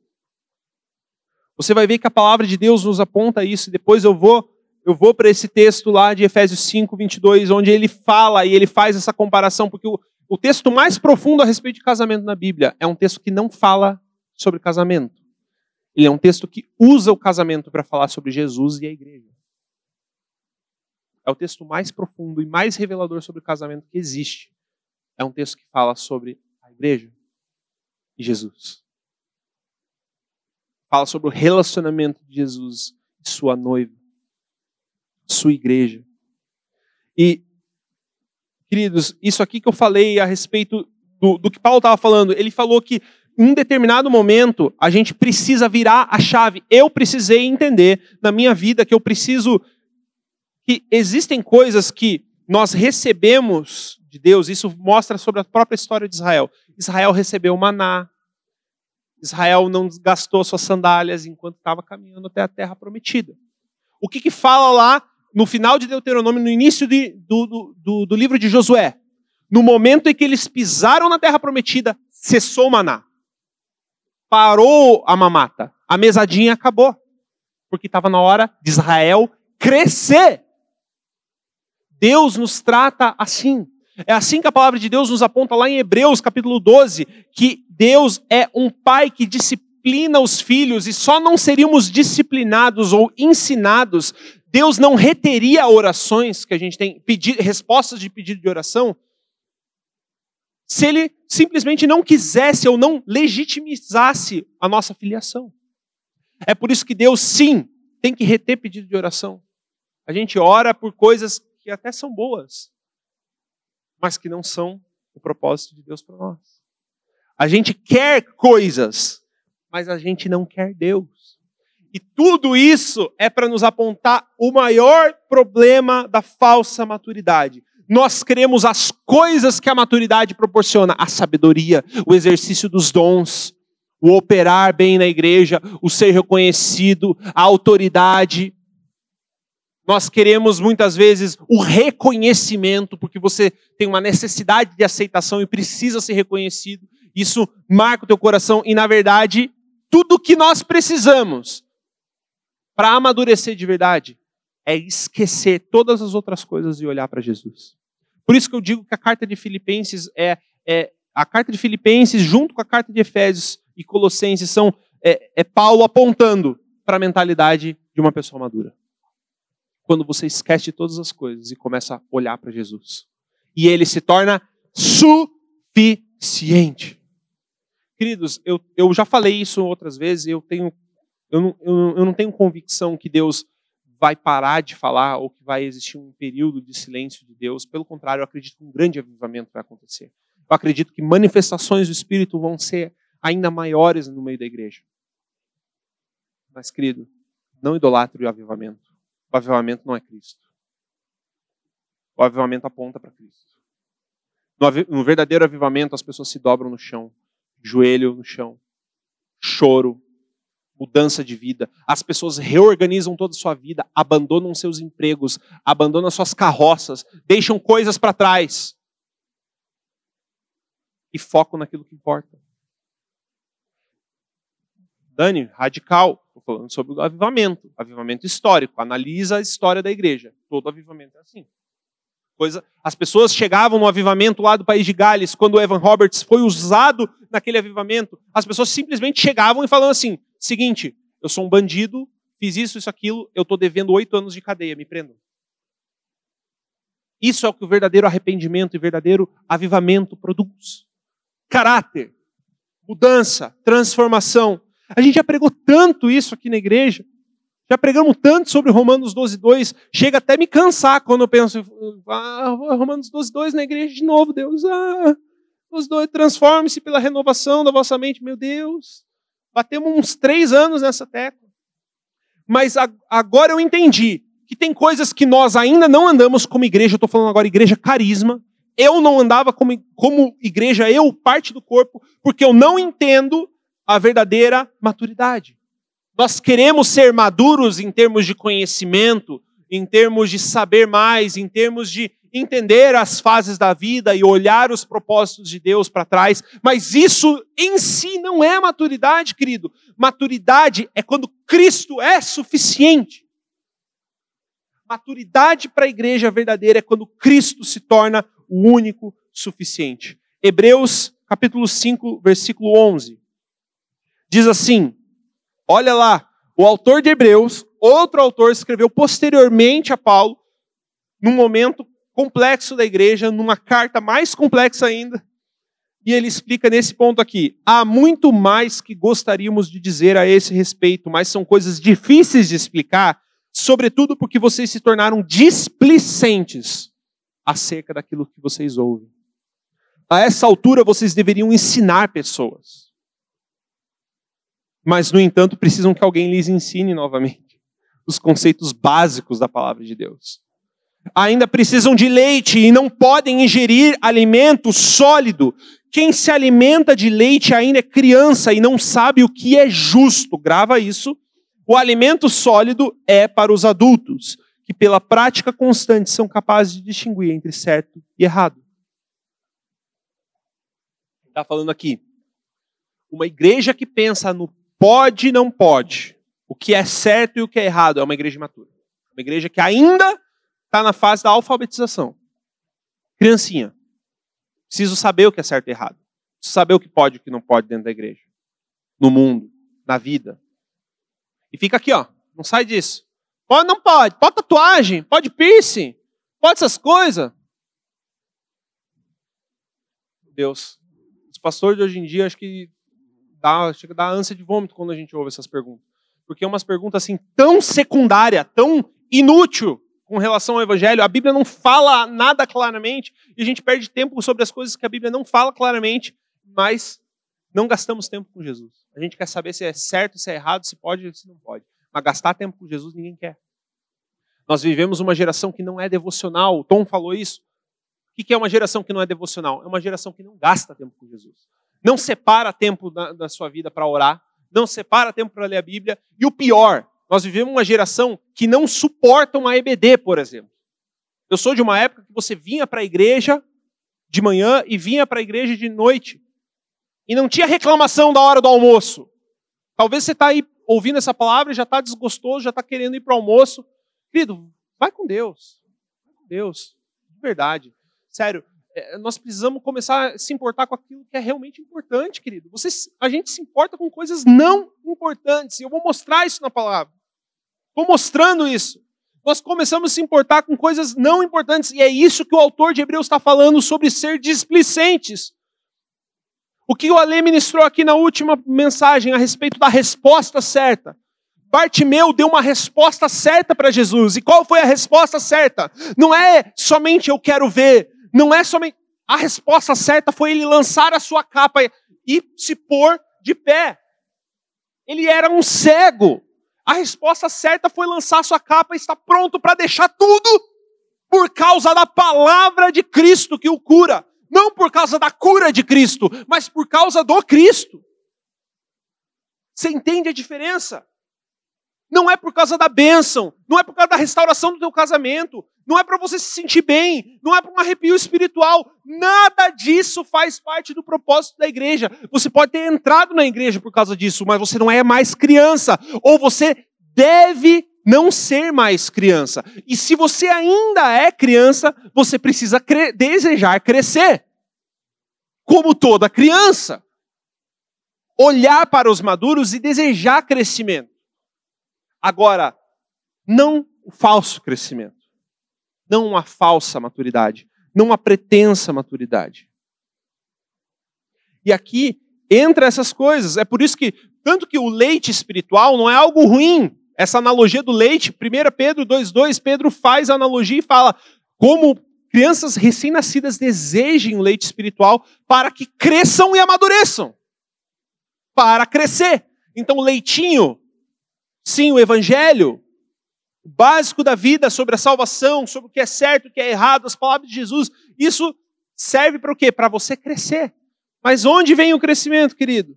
Você vai ver que a palavra de Deus nos aponta isso. Depois eu vou eu vou para esse texto lá de Efésios 5, 22, onde ele fala e ele faz essa comparação, porque o, o texto mais profundo a respeito de casamento na Bíblia é um texto que não fala sobre casamento. Ele é um texto que usa o casamento para falar sobre Jesus e a igreja. É o texto mais profundo e mais revelador sobre o casamento que existe é um texto que fala sobre a igreja e Jesus. Fala sobre o relacionamento de Jesus e sua noiva, sua igreja. E, queridos, isso aqui que eu falei a respeito do, do que Paulo estava falando, ele falou que em determinado momento a gente precisa virar a chave. Eu precisei entender na minha vida que eu preciso que existem coisas que nós recebemos de Deus, isso mostra sobre a própria história de Israel. Israel recebeu maná. Israel não gastou suas sandálias enquanto estava caminhando até a terra prometida. O que, que fala lá no final de Deuteronômio, no início de, do, do, do livro de Josué? No momento em que eles pisaram na terra prometida, cessou o maná. Parou a mamata. A mesadinha acabou. Porque estava na hora de Israel crescer. Deus nos trata assim. É assim que a palavra de Deus nos aponta lá em Hebreus capítulo 12, que Deus é um pai que disciplina os filhos e só não seríamos disciplinados ou ensinados, Deus não reteria orações que a gente tem, pedir, respostas de pedido de oração, se ele simplesmente não quisesse ou não legitimizasse a nossa filiação. É por isso que Deus, sim, tem que reter pedido de oração. A gente ora por coisas que até são boas, mas que não são o propósito de Deus para nós. A gente quer coisas, mas a gente não quer Deus. E tudo isso é para nos apontar o maior problema da falsa maturidade. Nós queremos as coisas que a maturidade proporciona: a sabedoria, o exercício dos dons, o operar bem na igreja, o ser reconhecido, a autoridade. Nós queremos muitas vezes o reconhecimento, porque você tem uma necessidade de aceitação e precisa ser reconhecido. Isso marca o teu coração e, na verdade, tudo que nós precisamos para amadurecer de verdade é esquecer todas as outras coisas e olhar para Jesus. Por isso que eu digo que a carta de Filipenses é, é a carta de Filipenses junto com a carta de Efésios e Colossenses são é, é Paulo apontando para a mentalidade de uma pessoa madura. Quando você esquece de todas as coisas e começa a olhar para Jesus. E ele se torna suficiente. Queridos, eu, eu já falei isso outras vezes, eu, tenho, eu, não, eu, eu não tenho convicção que Deus vai parar de falar ou que vai existir um período de silêncio de Deus. Pelo contrário, eu acredito que um grande avivamento vai acontecer. Eu acredito que manifestações do Espírito vão ser ainda maiores no meio da igreja. Mas, querido, não idolatre o avivamento. O avivamento não é Cristo. O avivamento aponta para Cristo. No verdadeiro avivamento, as pessoas se dobram no chão, joelho no chão, choro, mudança de vida. As pessoas reorganizam toda a sua vida, abandonam seus empregos, abandonam suas carroças, deixam coisas para trás e focam naquilo que importa. Dani, radical, estou falando sobre o avivamento, avivamento histórico. Analisa a história da igreja. Todo avivamento é assim. Coisa, as pessoas chegavam no avivamento lá do país de Gales, quando o Evan Roberts foi usado naquele avivamento, as pessoas simplesmente chegavam e falavam assim: seguinte, eu sou um bandido, fiz isso, isso, aquilo, eu estou devendo oito anos de cadeia, me prendam. Isso é o que o verdadeiro arrependimento e verdadeiro avivamento produz. Caráter, mudança, transformação. A gente já pregou tanto isso aqui na igreja. Já pregamos tanto sobre Romanos 12, 2, chega até me cansar quando eu penso, ah, Romanos 12, 2 na igreja de novo, Deus, ah, os dois, transforme-se pela renovação da vossa mente, meu Deus. Batemos uns três anos nessa tecla. Mas agora eu entendi que tem coisas que nós ainda não andamos como igreja, eu estou falando agora igreja carisma, eu não andava como, como igreja, eu, parte do corpo, porque eu não entendo a verdadeira maturidade. Nós queremos ser maduros em termos de conhecimento, em termos de saber mais, em termos de entender as fases da vida e olhar os propósitos de Deus para trás, mas isso em si não é maturidade, querido. Maturidade é quando Cristo é suficiente. Maturidade para a igreja verdadeira é quando Cristo se torna o único suficiente. Hebreus capítulo 5, versículo 11. Diz assim: Olha lá, o autor de Hebreus, outro autor, escreveu posteriormente a Paulo, num momento complexo da igreja, numa carta mais complexa ainda. E ele explica nesse ponto aqui: há muito mais que gostaríamos de dizer a esse respeito, mas são coisas difíceis de explicar, sobretudo porque vocês se tornaram displicentes acerca daquilo que vocês ouvem. A essa altura vocês deveriam ensinar pessoas mas, no entanto, precisam que alguém lhes ensine novamente os conceitos básicos da palavra de Deus. Ainda precisam de leite e não podem ingerir alimento sólido. Quem se alimenta de leite ainda é criança e não sabe o que é justo. Grava isso. O alimento sólido é para os adultos, que pela prática constante são capazes de distinguir entre certo e errado. Está falando aqui. Uma igreja que pensa no pode e não pode, o que é certo e o que é errado, é uma igreja imatura. Uma igreja que ainda está na fase da alfabetização. Criancinha. Preciso saber o que é certo e errado. Preciso saber o que pode e o que não pode dentro da igreja. No mundo, na vida. E fica aqui, ó. Não sai disso. Pode, não pode. Pode tatuagem, pode piercing, pode essas coisas. Deus. Os pastores de hoje em dia, acho que dá, chega a dar ânsia de vômito quando a gente ouve essas perguntas. Porque é umas perguntas assim tão secundária, tão inútil com relação ao evangelho. A Bíblia não fala nada claramente e a gente perde tempo sobre as coisas que a Bíblia não fala claramente, mas não gastamos tempo com Jesus. A gente quer saber se é certo, se é errado, se pode, se não pode. Mas gastar tempo com Jesus ninguém quer. Nós vivemos uma geração que não é devocional. O Tom falou isso. O que é uma geração que não é devocional? É uma geração que não gasta tempo com Jesus. Não separa tempo da, da sua vida para orar. Não separa tempo para ler a Bíblia. E o pior, nós vivemos uma geração que não suporta uma EBD, por exemplo. Eu sou de uma época que você vinha para a igreja de manhã e vinha para a igreja de noite. E não tinha reclamação da hora do almoço. Talvez você está aí ouvindo essa palavra e já está desgostoso, já está querendo ir para o almoço. Querido, vai com Deus. Vai com Deus. De verdade. Sério, é, nós precisamos começar a se importar com aquilo que é realmente importante, querido. Você, a gente se importa com coisas não importantes. E eu vou mostrar isso na palavra. Estou mostrando isso. Nós começamos a se importar com coisas não importantes. E é isso que o autor de Hebreus está falando sobre ser displicentes. O que o Ale ministrou aqui na última mensagem a respeito da resposta certa. Bartimeu deu uma resposta certa para Jesus. E qual foi a resposta certa? Não é somente eu quero ver. Não é somente. A resposta certa foi ele lançar a sua capa e se pôr de pé. Ele era um cego. A resposta certa foi lançar a sua capa e estar pronto para deixar tudo por causa da palavra de Cristo que o cura. Não por causa da cura de Cristo, mas por causa do Cristo. Você entende a diferença? Não é por causa da bênção, não é por causa da restauração do teu casamento, não é para você se sentir bem, não é para um arrepio espiritual. Nada disso faz parte do propósito da igreja. Você pode ter entrado na igreja por causa disso, mas você não é mais criança, ou você deve não ser mais criança. E se você ainda é criança, você precisa cre desejar crescer. Como toda criança. Olhar para os maduros e desejar crescimento. Agora, não o falso crescimento. Não uma falsa maturidade. Não uma pretensa maturidade. E aqui entra essas coisas. É por isso que, tanto que o leite espiritual não é algo ruim. Essa analogia do leite, 1 Pedro 2,2, Pedro faz a analogia e fala como crianças recém-nascidas desejem o leite espiritual para que cresçam e amadureçam. Para crescer. Então, leitinho, sim, o evangelho, o básico da vida sobre a salvação, sobre o que é certo, o que é errado, as palavras de Jesus, isso serve para o quê? Para você crescer. Mas onde vem o crescimento, querido?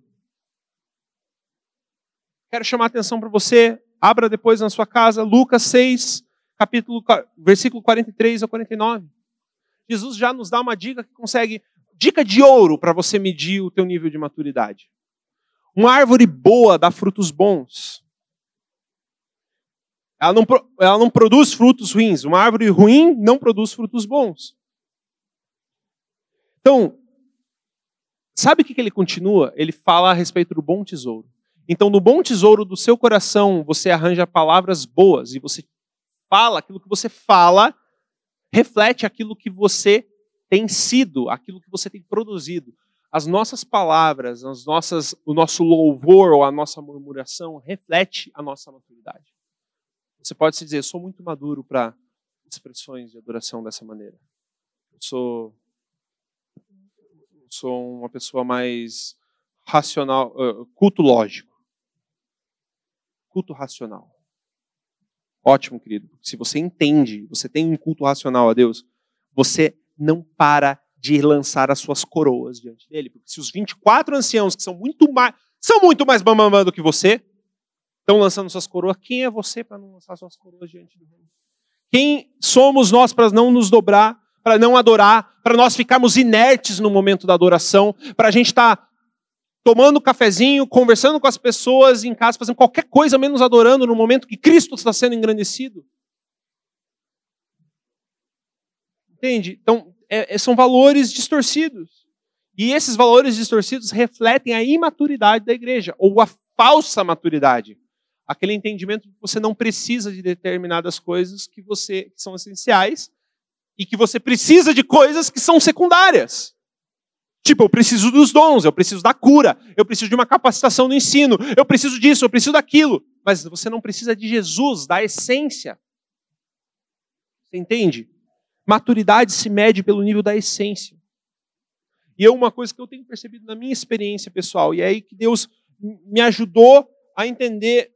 Quero chamar a atenção para você Abra depois na sua casa Lucas 6, capítulo, versículo 43 a 49. Jesus já nos dá uma dica que consegue, dica de ouro para você medir o teu nível de maturidade. Uma árvore boa dá frutos bons. Ela não, ela não produz frutos ruins. Uma árvore ruim não produz frutos bons. Então, sabe o que ele continua? Ele fala a respeito do bom tesouro. Então, no bom tesouro do seu coração, você arranja palavras boas e você fala, aquilo que você fala reflete aquilo que você tem sido, aquilo que você tem produzido. As nossas palavras, as nossas, o nosso louvor ou a nossa murmuração reflete a nossa maturidade. Você pode se dizer, eu sou muito maduro para expressões de adoração dessa maneira. Eu sou, sou uma pessoa mais racional, culto lógico culto racional. Ótimo, querido. Se você entende, você tem um culto racional a Deus, você não para de lançar as suas coroas diante dele. Porque se os 24 anciãos, que são muito mais, são muito mais bambambam do que você, estão lançando suas coroas, quem é você para não lançar suas coroas diante do rei? Quem somos nós para não nos dobrar, para não adorar, para nós ficarmos inertes no momento da adoração, para a gente estar tá tomando cafezinho, conversando com as pessoas em casa, fazendo qualquer coisa menos adorando no momento que Cristo está sendo engrandecido. Entende? Então, é, é, são valores distorcidos. E esses valores distorcidos refletem a imaturidade da igreja, ou a falsa maturidade. Aquele entendimento que você não precisa de determinadas coisas que, você, que são essenciais e que você precisa de coisas que são secundárias. Tipo, eu preciso dos dons, eu preciso da cura, eu preciso de uma capacitação no ensino, eu preciso disso, eu preciso daquilo. Mas você não precisa de Jesus, da essência. Você entende? Maturidade se mede pelo nível da essência. E é uma coisa que eu tenho percebido na minha experiência pessoal, e é aí que Deus me ajudou a entender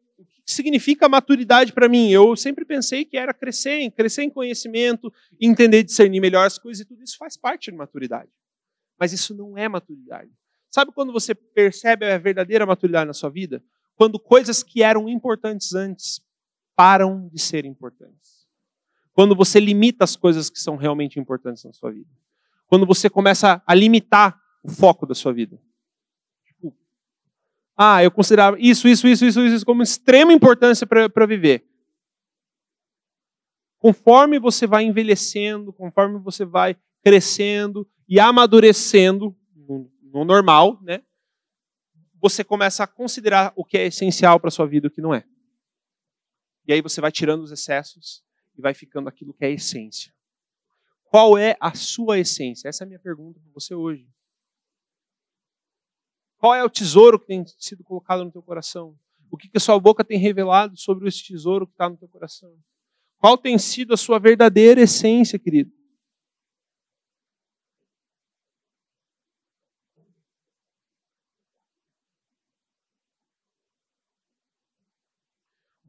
significa maturidade para mim? Eu sempre pensei que era crescer, crescer em conhecimento, entender, discernir melhor as coisas e tudo isso faz parte de maturidade. Mas isso não é maturidade. Sabe quando você percebe a verdadeira maturidade na sua vida? Quando coisas que eram importantes antes param de ser importantes. Quando você limita as coisas que são realmente importantes na sua vida. Quando você começa a limitar o foco da sua vida. Ah, eu considerava isso, isso, isso, isso, isso como extrema importância para viver. Conforme você vai envelhecendo, conforme você vai crescendo e amadurecendo, no normal, né? Você começa a considerar o que é essencial para sua vida e o que não é. E aí você vai tirando os excessos e vai ficando aquilo que é essência. Qual é a sua essência? Essa é a minha pergunta para você hoje. Qual é o tesouro que tem sido colocado no teu coração? O que, que a sua boca tem revelado sobre esse tesouro que está no teu coração? Qual tem sido a sua verdadeira essência, querido?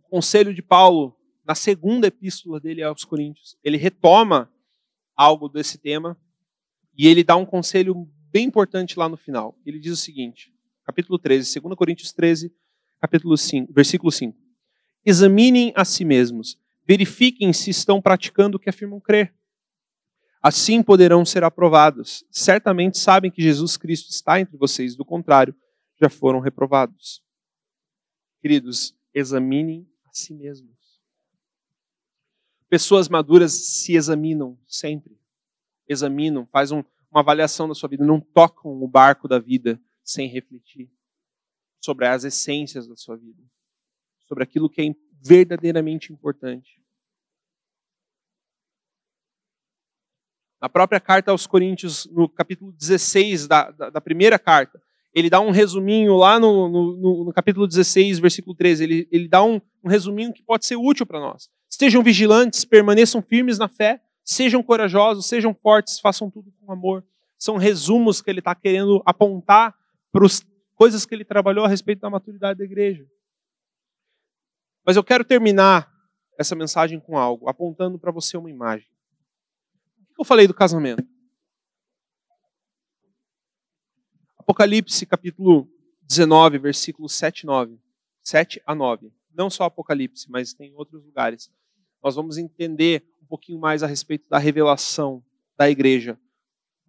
conselho de Paulo, na segunda epístola dele aos Coríntios, ele retoma algo desse tema e ele dá um conselho bem importante lá no final. Ele diz o seguinte, capítulo 13, 2 Coríntios 13, capítulo 5, versículo 5. Examinem a si mesmos, verifiquem se estão praticando o que afirmam crer. Assim poderão ser aprovados. Certamente sabem que Jesus Cristo está entre vocês, do contrário, já foram reprovados. Queridos, examinem si mesmos. Pessoas maduras se examinam sempre. Examinam, fazem uma avaliação da sua vida, não tocam o barco da vida sem refletir sobre as essências da sua vida, sobre aquilo que é verdadeiramente importante. Na própria carta aos Coríntios, no capítulo 16 da, da, da primeira carta, ele dá um resuminho lá no, no, no capítulo 16, versículo 13. Ele, ele dá um, um resuminho que pode ser útil para nós. Estejam vigilantes, permaneçam firmes na fé, sejam corajosos, sejam fortes, façam tudo com amor. São resumos que ele está querendo apontar para as coisas que ele trabalhou a respeito da maturidade da igreja. Mas eu quero terminar essa mensagem com algo, apontando para você uma imagem. O que eu falei do casamento? Apocalipse, capítulo 19, versículos 7 e 9. 7 a 9. Não só Apocalipse, mas tem outros lugares. Nós vamos entender um pouquinho mais a respeito da revelação da igreja.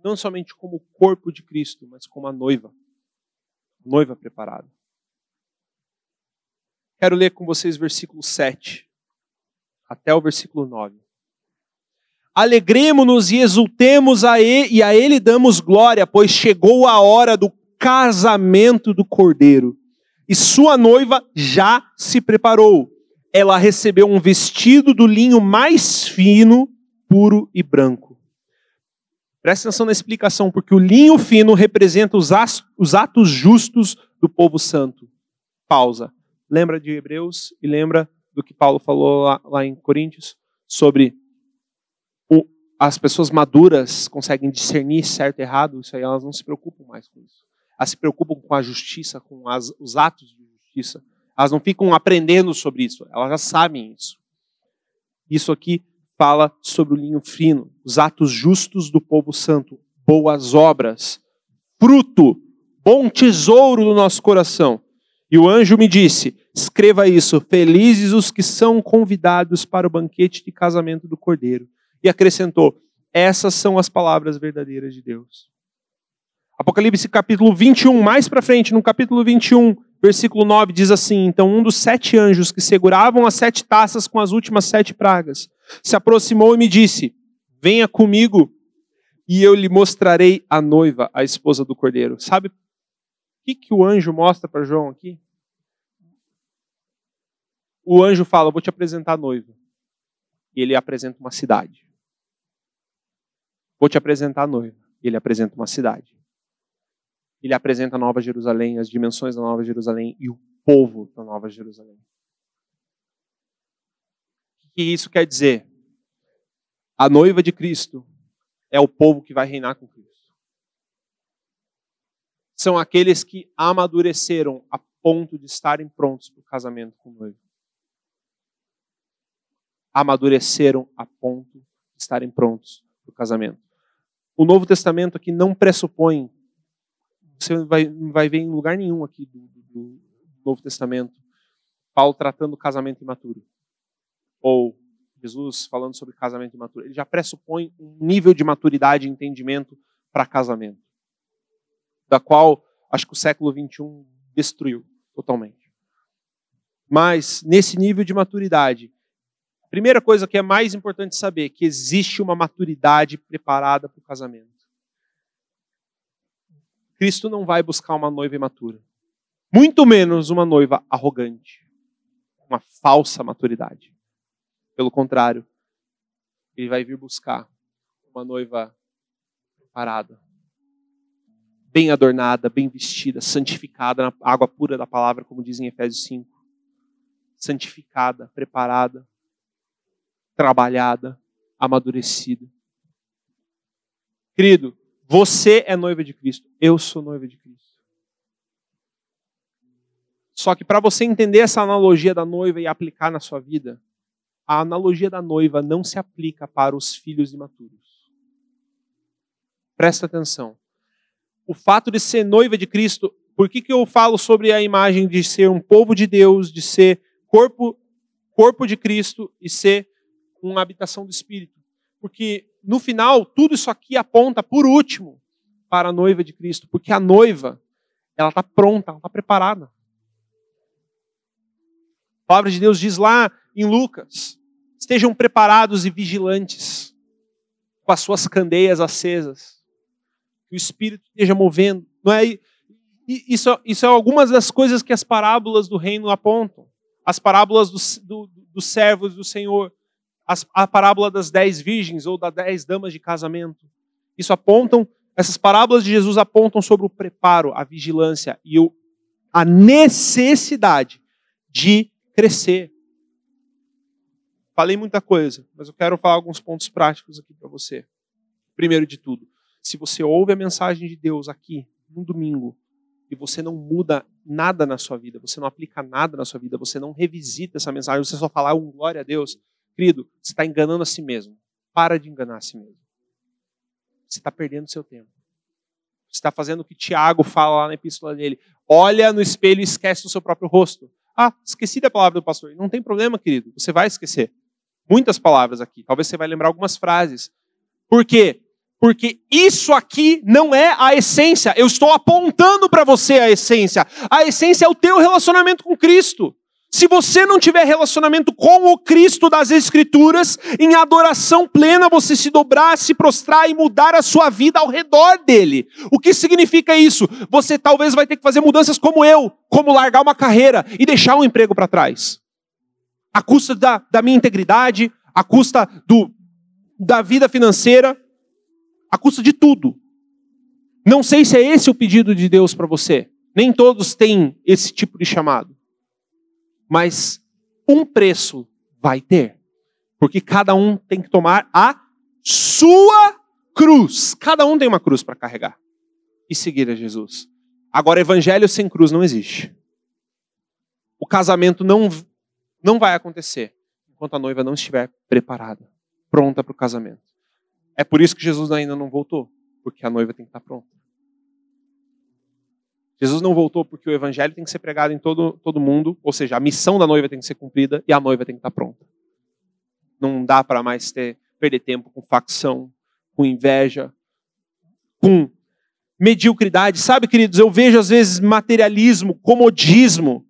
Não somente como o corpo de Cristo, mas como a noiva. Noiva preparada. Quero ler com vocês versículo 7 até o versículo 9. Alegremos-nos e exultemos a ele, e a ele damos glória, pois chegou a hora do casamento do cordeiro. E sua noiva já se preparou. Ela recebeu um vestido do linho mais fino, puro e branco. Presta atenção na explicação, porque o linho fino representa os atos justos do povo santo. Pausa. Lembra de Hebreus e lembra do que Paulo falou lá, lá em Coríntios sobre as pessoas maduras conseguem discernir certo e errado, isso aí elas não se preocupam mais com isso. Elas se preocupam com a justiça, com as, os atos de justiça. Elas não ficam aprendendo sobre isso, elas já sabem isso. Isso aqui fala sobre o linho fino, os atos justos do povo santo, boas obras, fruto, bom tesouro do nosso coração. E o anjo me disse: escreva isso, felizes os que são convidados para o banquete de casamento do cordeiro e acrescentou: Essas são as palavras verdadeiras de Deus. Apocalipse capítulo 21, mais para frente, no capítulo 21, versículo 9, diz assim: Então um dos sete anjos que seguravam as sete taças com as últimas sete pragas se aproximou e me disse: Venha comigo e eu lhe mostrarei a noiva, a esposa do cordeiro. Sabe o que, que o anjo mostra para João aqui? O anjo fala: Vou te apresentar a noiva. E ele apresenta uma cidade. Vou te apresentar a noiva. Ele apresenta uma cidade. Ele apresenta a Nova Jerusalém, as dimensões da Nova Jerusalém e o povo da Nova Jerusalém. O que isso quer dizer? A noiva de Cristo é o povo que vai reinar com Cristo. São aqueles que amadureceram a ponto de estarem prontos para o casamento com o noivo. amadureceram a ponto de estarem prontos para o casamento. O Novo Testamento aqui não pressupõe, você vai, não vai ver em lugar nenhum aqui do, do, Novo Testamento, Paulo tratando casamento imaturo. Ou Jesus falando sobre casamento imaturo. Ele já pressupõe um nível de maturidade e entendimento para casamento, da qual acho que o século XXI destruiu totalmente. Mas, nesse nível de maturidade, primeira coisa que é mais importante saber é que existe uma maturidade preparada para o casamento. Cristo não vai buscar uma noiva imatura. Muito menos uma noiva arrogante. Uma falsa maturidade. Pelo contrário, ele vai vir buscar uma noiva preparada, bem adornada, bem vestida, santificada na água pura da palavra, como diz em Efésios 5. Santificada, preparada, trabalhada, amadurecida. Querido, você é noiva de Cristo, eu sou noiva de Cristo. Só que para você entender essa analogia da noiva e aplicar na sua vida, a analogia da noiva não se aplica para os filhos imaturos. Presta atenção. O fato de ser noiva de Cristo, por que, que eu falo sobre a imagem de ser um povo de Deus, de ser corpo, corpo de Cristo e ser uma habitação do Espírito. Porque no final, tudo isso aqui aponta, por último, para a noiva de Cristo. Porque a noiva, ela está pronta, ela está preparada. A palavra de Deus diz lá em Lucas: estejam preparados e vigilantes, com as suas candeias acesas, que o Espírito esteja movendo. Não é? Isso, isso é algumas das coisas que as parábolas do reino apontam. As parábolas dos do, do servos do Senhor a parábola das dez virgens ou das dez damas de casamento. Isso apontam, essas parábolas de Jesus apontam sobre o preparo, a vigilância e o, a necessidade de crescer. Falei muita coisa, mas eu quero falar alguns pontos práticos aqui para você. Primeiro de tudo, se você ouve a mensagem de Deus aqui, no domingo, e você não muda nada na sua vida, você não aplica nada na sua vida, você não revisita essa mensagem, você só fala um glória a Deus, Querido, você está enganando a si mesmo. Para de enganar a si mesmo. Você está perdendo seu tempo. Você está fazendo o que Tiago fala lá na epístola dele. Olha no espelho e esquece do seu próprio rosto. Ah, esqueci da palavra do pastor. Não tem problema, querido. Você vai esquecer. Muitas palavras aqui. Talvez você vai lembrar algumas frases. Por quê? Porque isso aqui não é a essência. Eu estou apontando para você a essência. A essência é o teu relacionamento com Cristo. Se você não tiver relacionamento com o Cristo das Escrituras, em adoração plena, você se dobrar, se prostrar e mudar a sua vida ao redor dele. O que significa isso? Você talvez vai ter que fazer mudanças como eu, como largar uma carreira e deixar um emprego para trás. A custa da, da minha integridade, a custa do, da vida financeira, a custa de tudo. Não sei se é esse o pedido de Deus para você. Nem todos têm esse tipo de chamado mas um preço vai ter. Porque cada um tem que tomar a sua cruz. Cada um tem uma cruz para carregar e seguir a Jesus. Agora, evangelho sem cruz não existe. O casamento não, não vai acontecer enquanto a noiva não estiver preparada, pronta para o casamento. É por isso que Jesus ainda não voltou, porque a noiva tem que estar pronta. Jesus não voltou porque o evangelho tem que ser pregado em todo, todo mundo, ou seja, a missão da noiva tem que ser cumprida e a noiva tem que estar pronta. Não dá para mais ter, perder tempo com facção, com inveja, com mediocridade. Sabe, queridos, eu vejo às vezes materialismo, comodismo.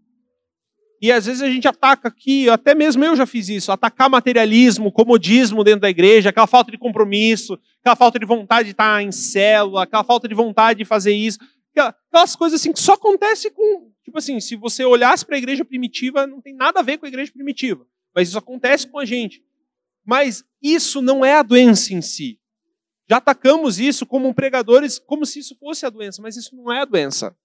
E às vezes a gente ataca aqui, até mesmo eu já fiz isso, atacar materialismo, comodismo dentro da igreja, aquela falta de compromisso, aquela falta de vontade de estar em célula, aquela falta de vontade de fazer isso. Aquelas coisas assim que só acontece com. Tipo assim, se você olhasse para a igreja primitiva, não tem nada a ver com a igreja primitiva. Mas isso acontece com a gente. Mas isso não é a doença em si. Já atacamos isso como pregadores, como se isso fosse a doença, mas isso não é a doença.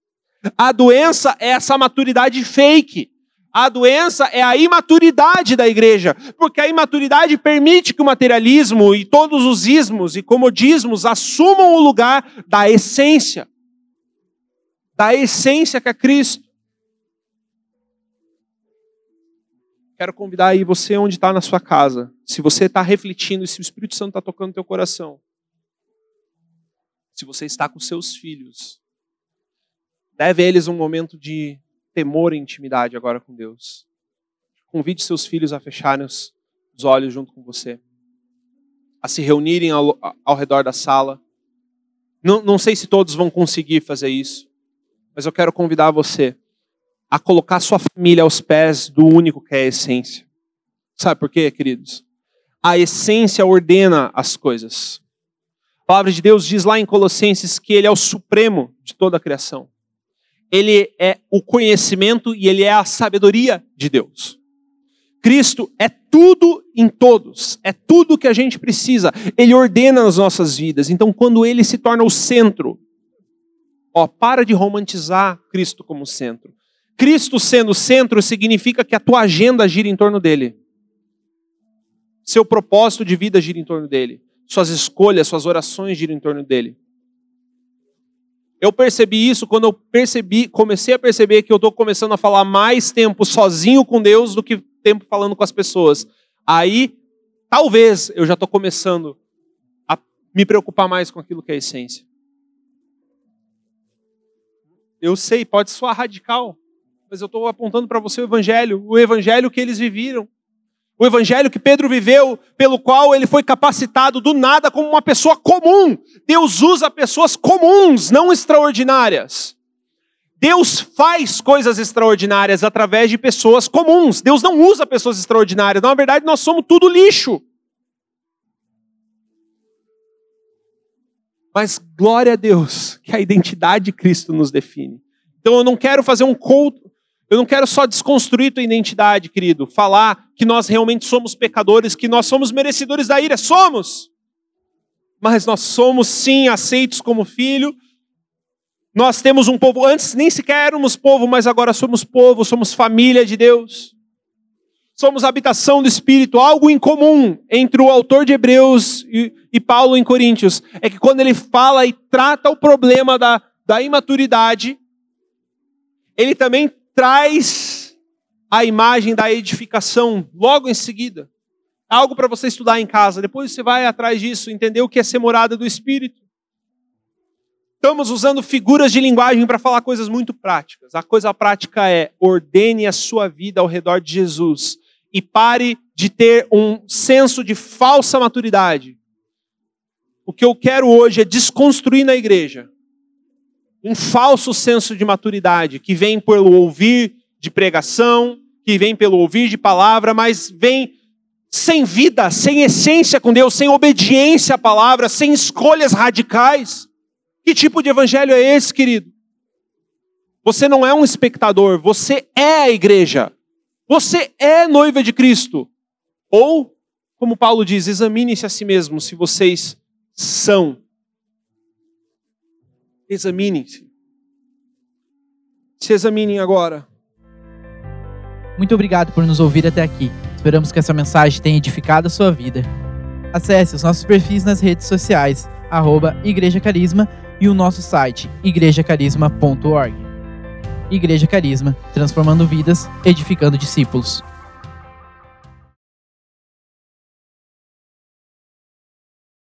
A doença é essa maturidade fake. A doença é a imaturidade da igreja, porque a imaturidade permite que o materialismo e todos os ismos e comodismos assumam o lugar da essência da essência que é Cristo. Quero convidar aí você onde está na sua casa. Se você está refletindo e se o Espírito Santo está tocando no teu coração. Se você está com seus filhos. Deve a eles um momento de temor e intimidade agora com Deus. Convide seus filhos a fecharem os olhos junto com você. A se reunirem ao, ao redor da sala. Não, não sei se todos vão conseguir fazer isso. Mas eu quero convidar você a colocar sua família aos pés do único que é a essência. Sabe por quê, queridos? A essência ordena as coisas. A palavra de Deus diz lá em Colossenses que ele é o supremo de toda a criação. Ele é o conhecimento e ele é a sabedoria de Deus. Cristo é tudo em todos, é tudo que a gente precisa. Ele ordena as nossas vidas. Então, quando ele se torna o centro, ó, para de romantizar Cristo como centro. Cristo sendo centro significa que a tua agenda gira em torno dele. Seu propósito de vida gira em torno dele. Suas escolhas, suas orações giram em torno dele. Eu percebi isso quando eu percebi, comecei a perceber que eu estou começando a falar mais tempo sozinho com Deus do que tempo falando com as pessoas. Aí, talvez eu já estou começando a me preocupar mais com aquilo que é a essência. Eu sei, pode soar radical, mas eu estou apontando para você o evangelho, o evangelho que eles viveram. O evangelho que Pedro viveu, pelo qual ele foi capacitado do nada como uma pessoa comum. Deus usa pessoas comuns, não extraordinárias. Deus faz coisas extraordinárias através de pessoas comuns. Deus não usa pessoas extraordinárias. Na verdade, nós somos tudo lixo. Mas glória a Deus que a identidade de Cristo nos define. Então eu não quero fazer um culto, eu não quero só desconstruir tua identidade, querido, falar que nós realmente somos pecadores, que nós somos merecedores da ira, somos. Mas nós somos sim aceitos como filho. Nós temos um povo, antes nem sequer éramos povo, mas agora somos povo, somos família de Deus. Somos habitação do Espírito, algo em comum entre o autor de Hebreus e, e Paulo em Coríntios. É que quando ele fala e trata o problema da, da imaturidade, ele também traz a imagem da edificação logo em seguida. Algo para você estudar em casa. Depois você vai atrás disso, entender o que é ser morada do Espírito. Estamos usando figuras de linguagem para falar coisas muito práticas. A coisa prática é ordene a sua vida ao redor de Jesus e pare de ter um senso de falsa maturidade. O que eu quero hoje é desconstruir na igreja um falso senso de maturidade que vem pelo ouvir de pregação, que vem pelo ouvir de palavra, mas vem sem vida, sem essência com Deus, sem obediência à palavra, sem escolhas radicais. Que tipo de evangelho é esse, querido? Você não é um espectador, você é a igreja. Você é noiva de Cristo. Ou, como Paulo diz, examine-se a si mesmo se vocês são Examinem-se. Se examinem agora. Muito obrigado por nos ouvir até aqui. Esperamos que essa mensagem tenha edificado a sua vida. Acesse os nossos perfis nas redes sociais, arroba Igreja Carisma e o nosso site, igrejacarisma.org. Igreja Carisma, transformando vidas, edificando discípulos.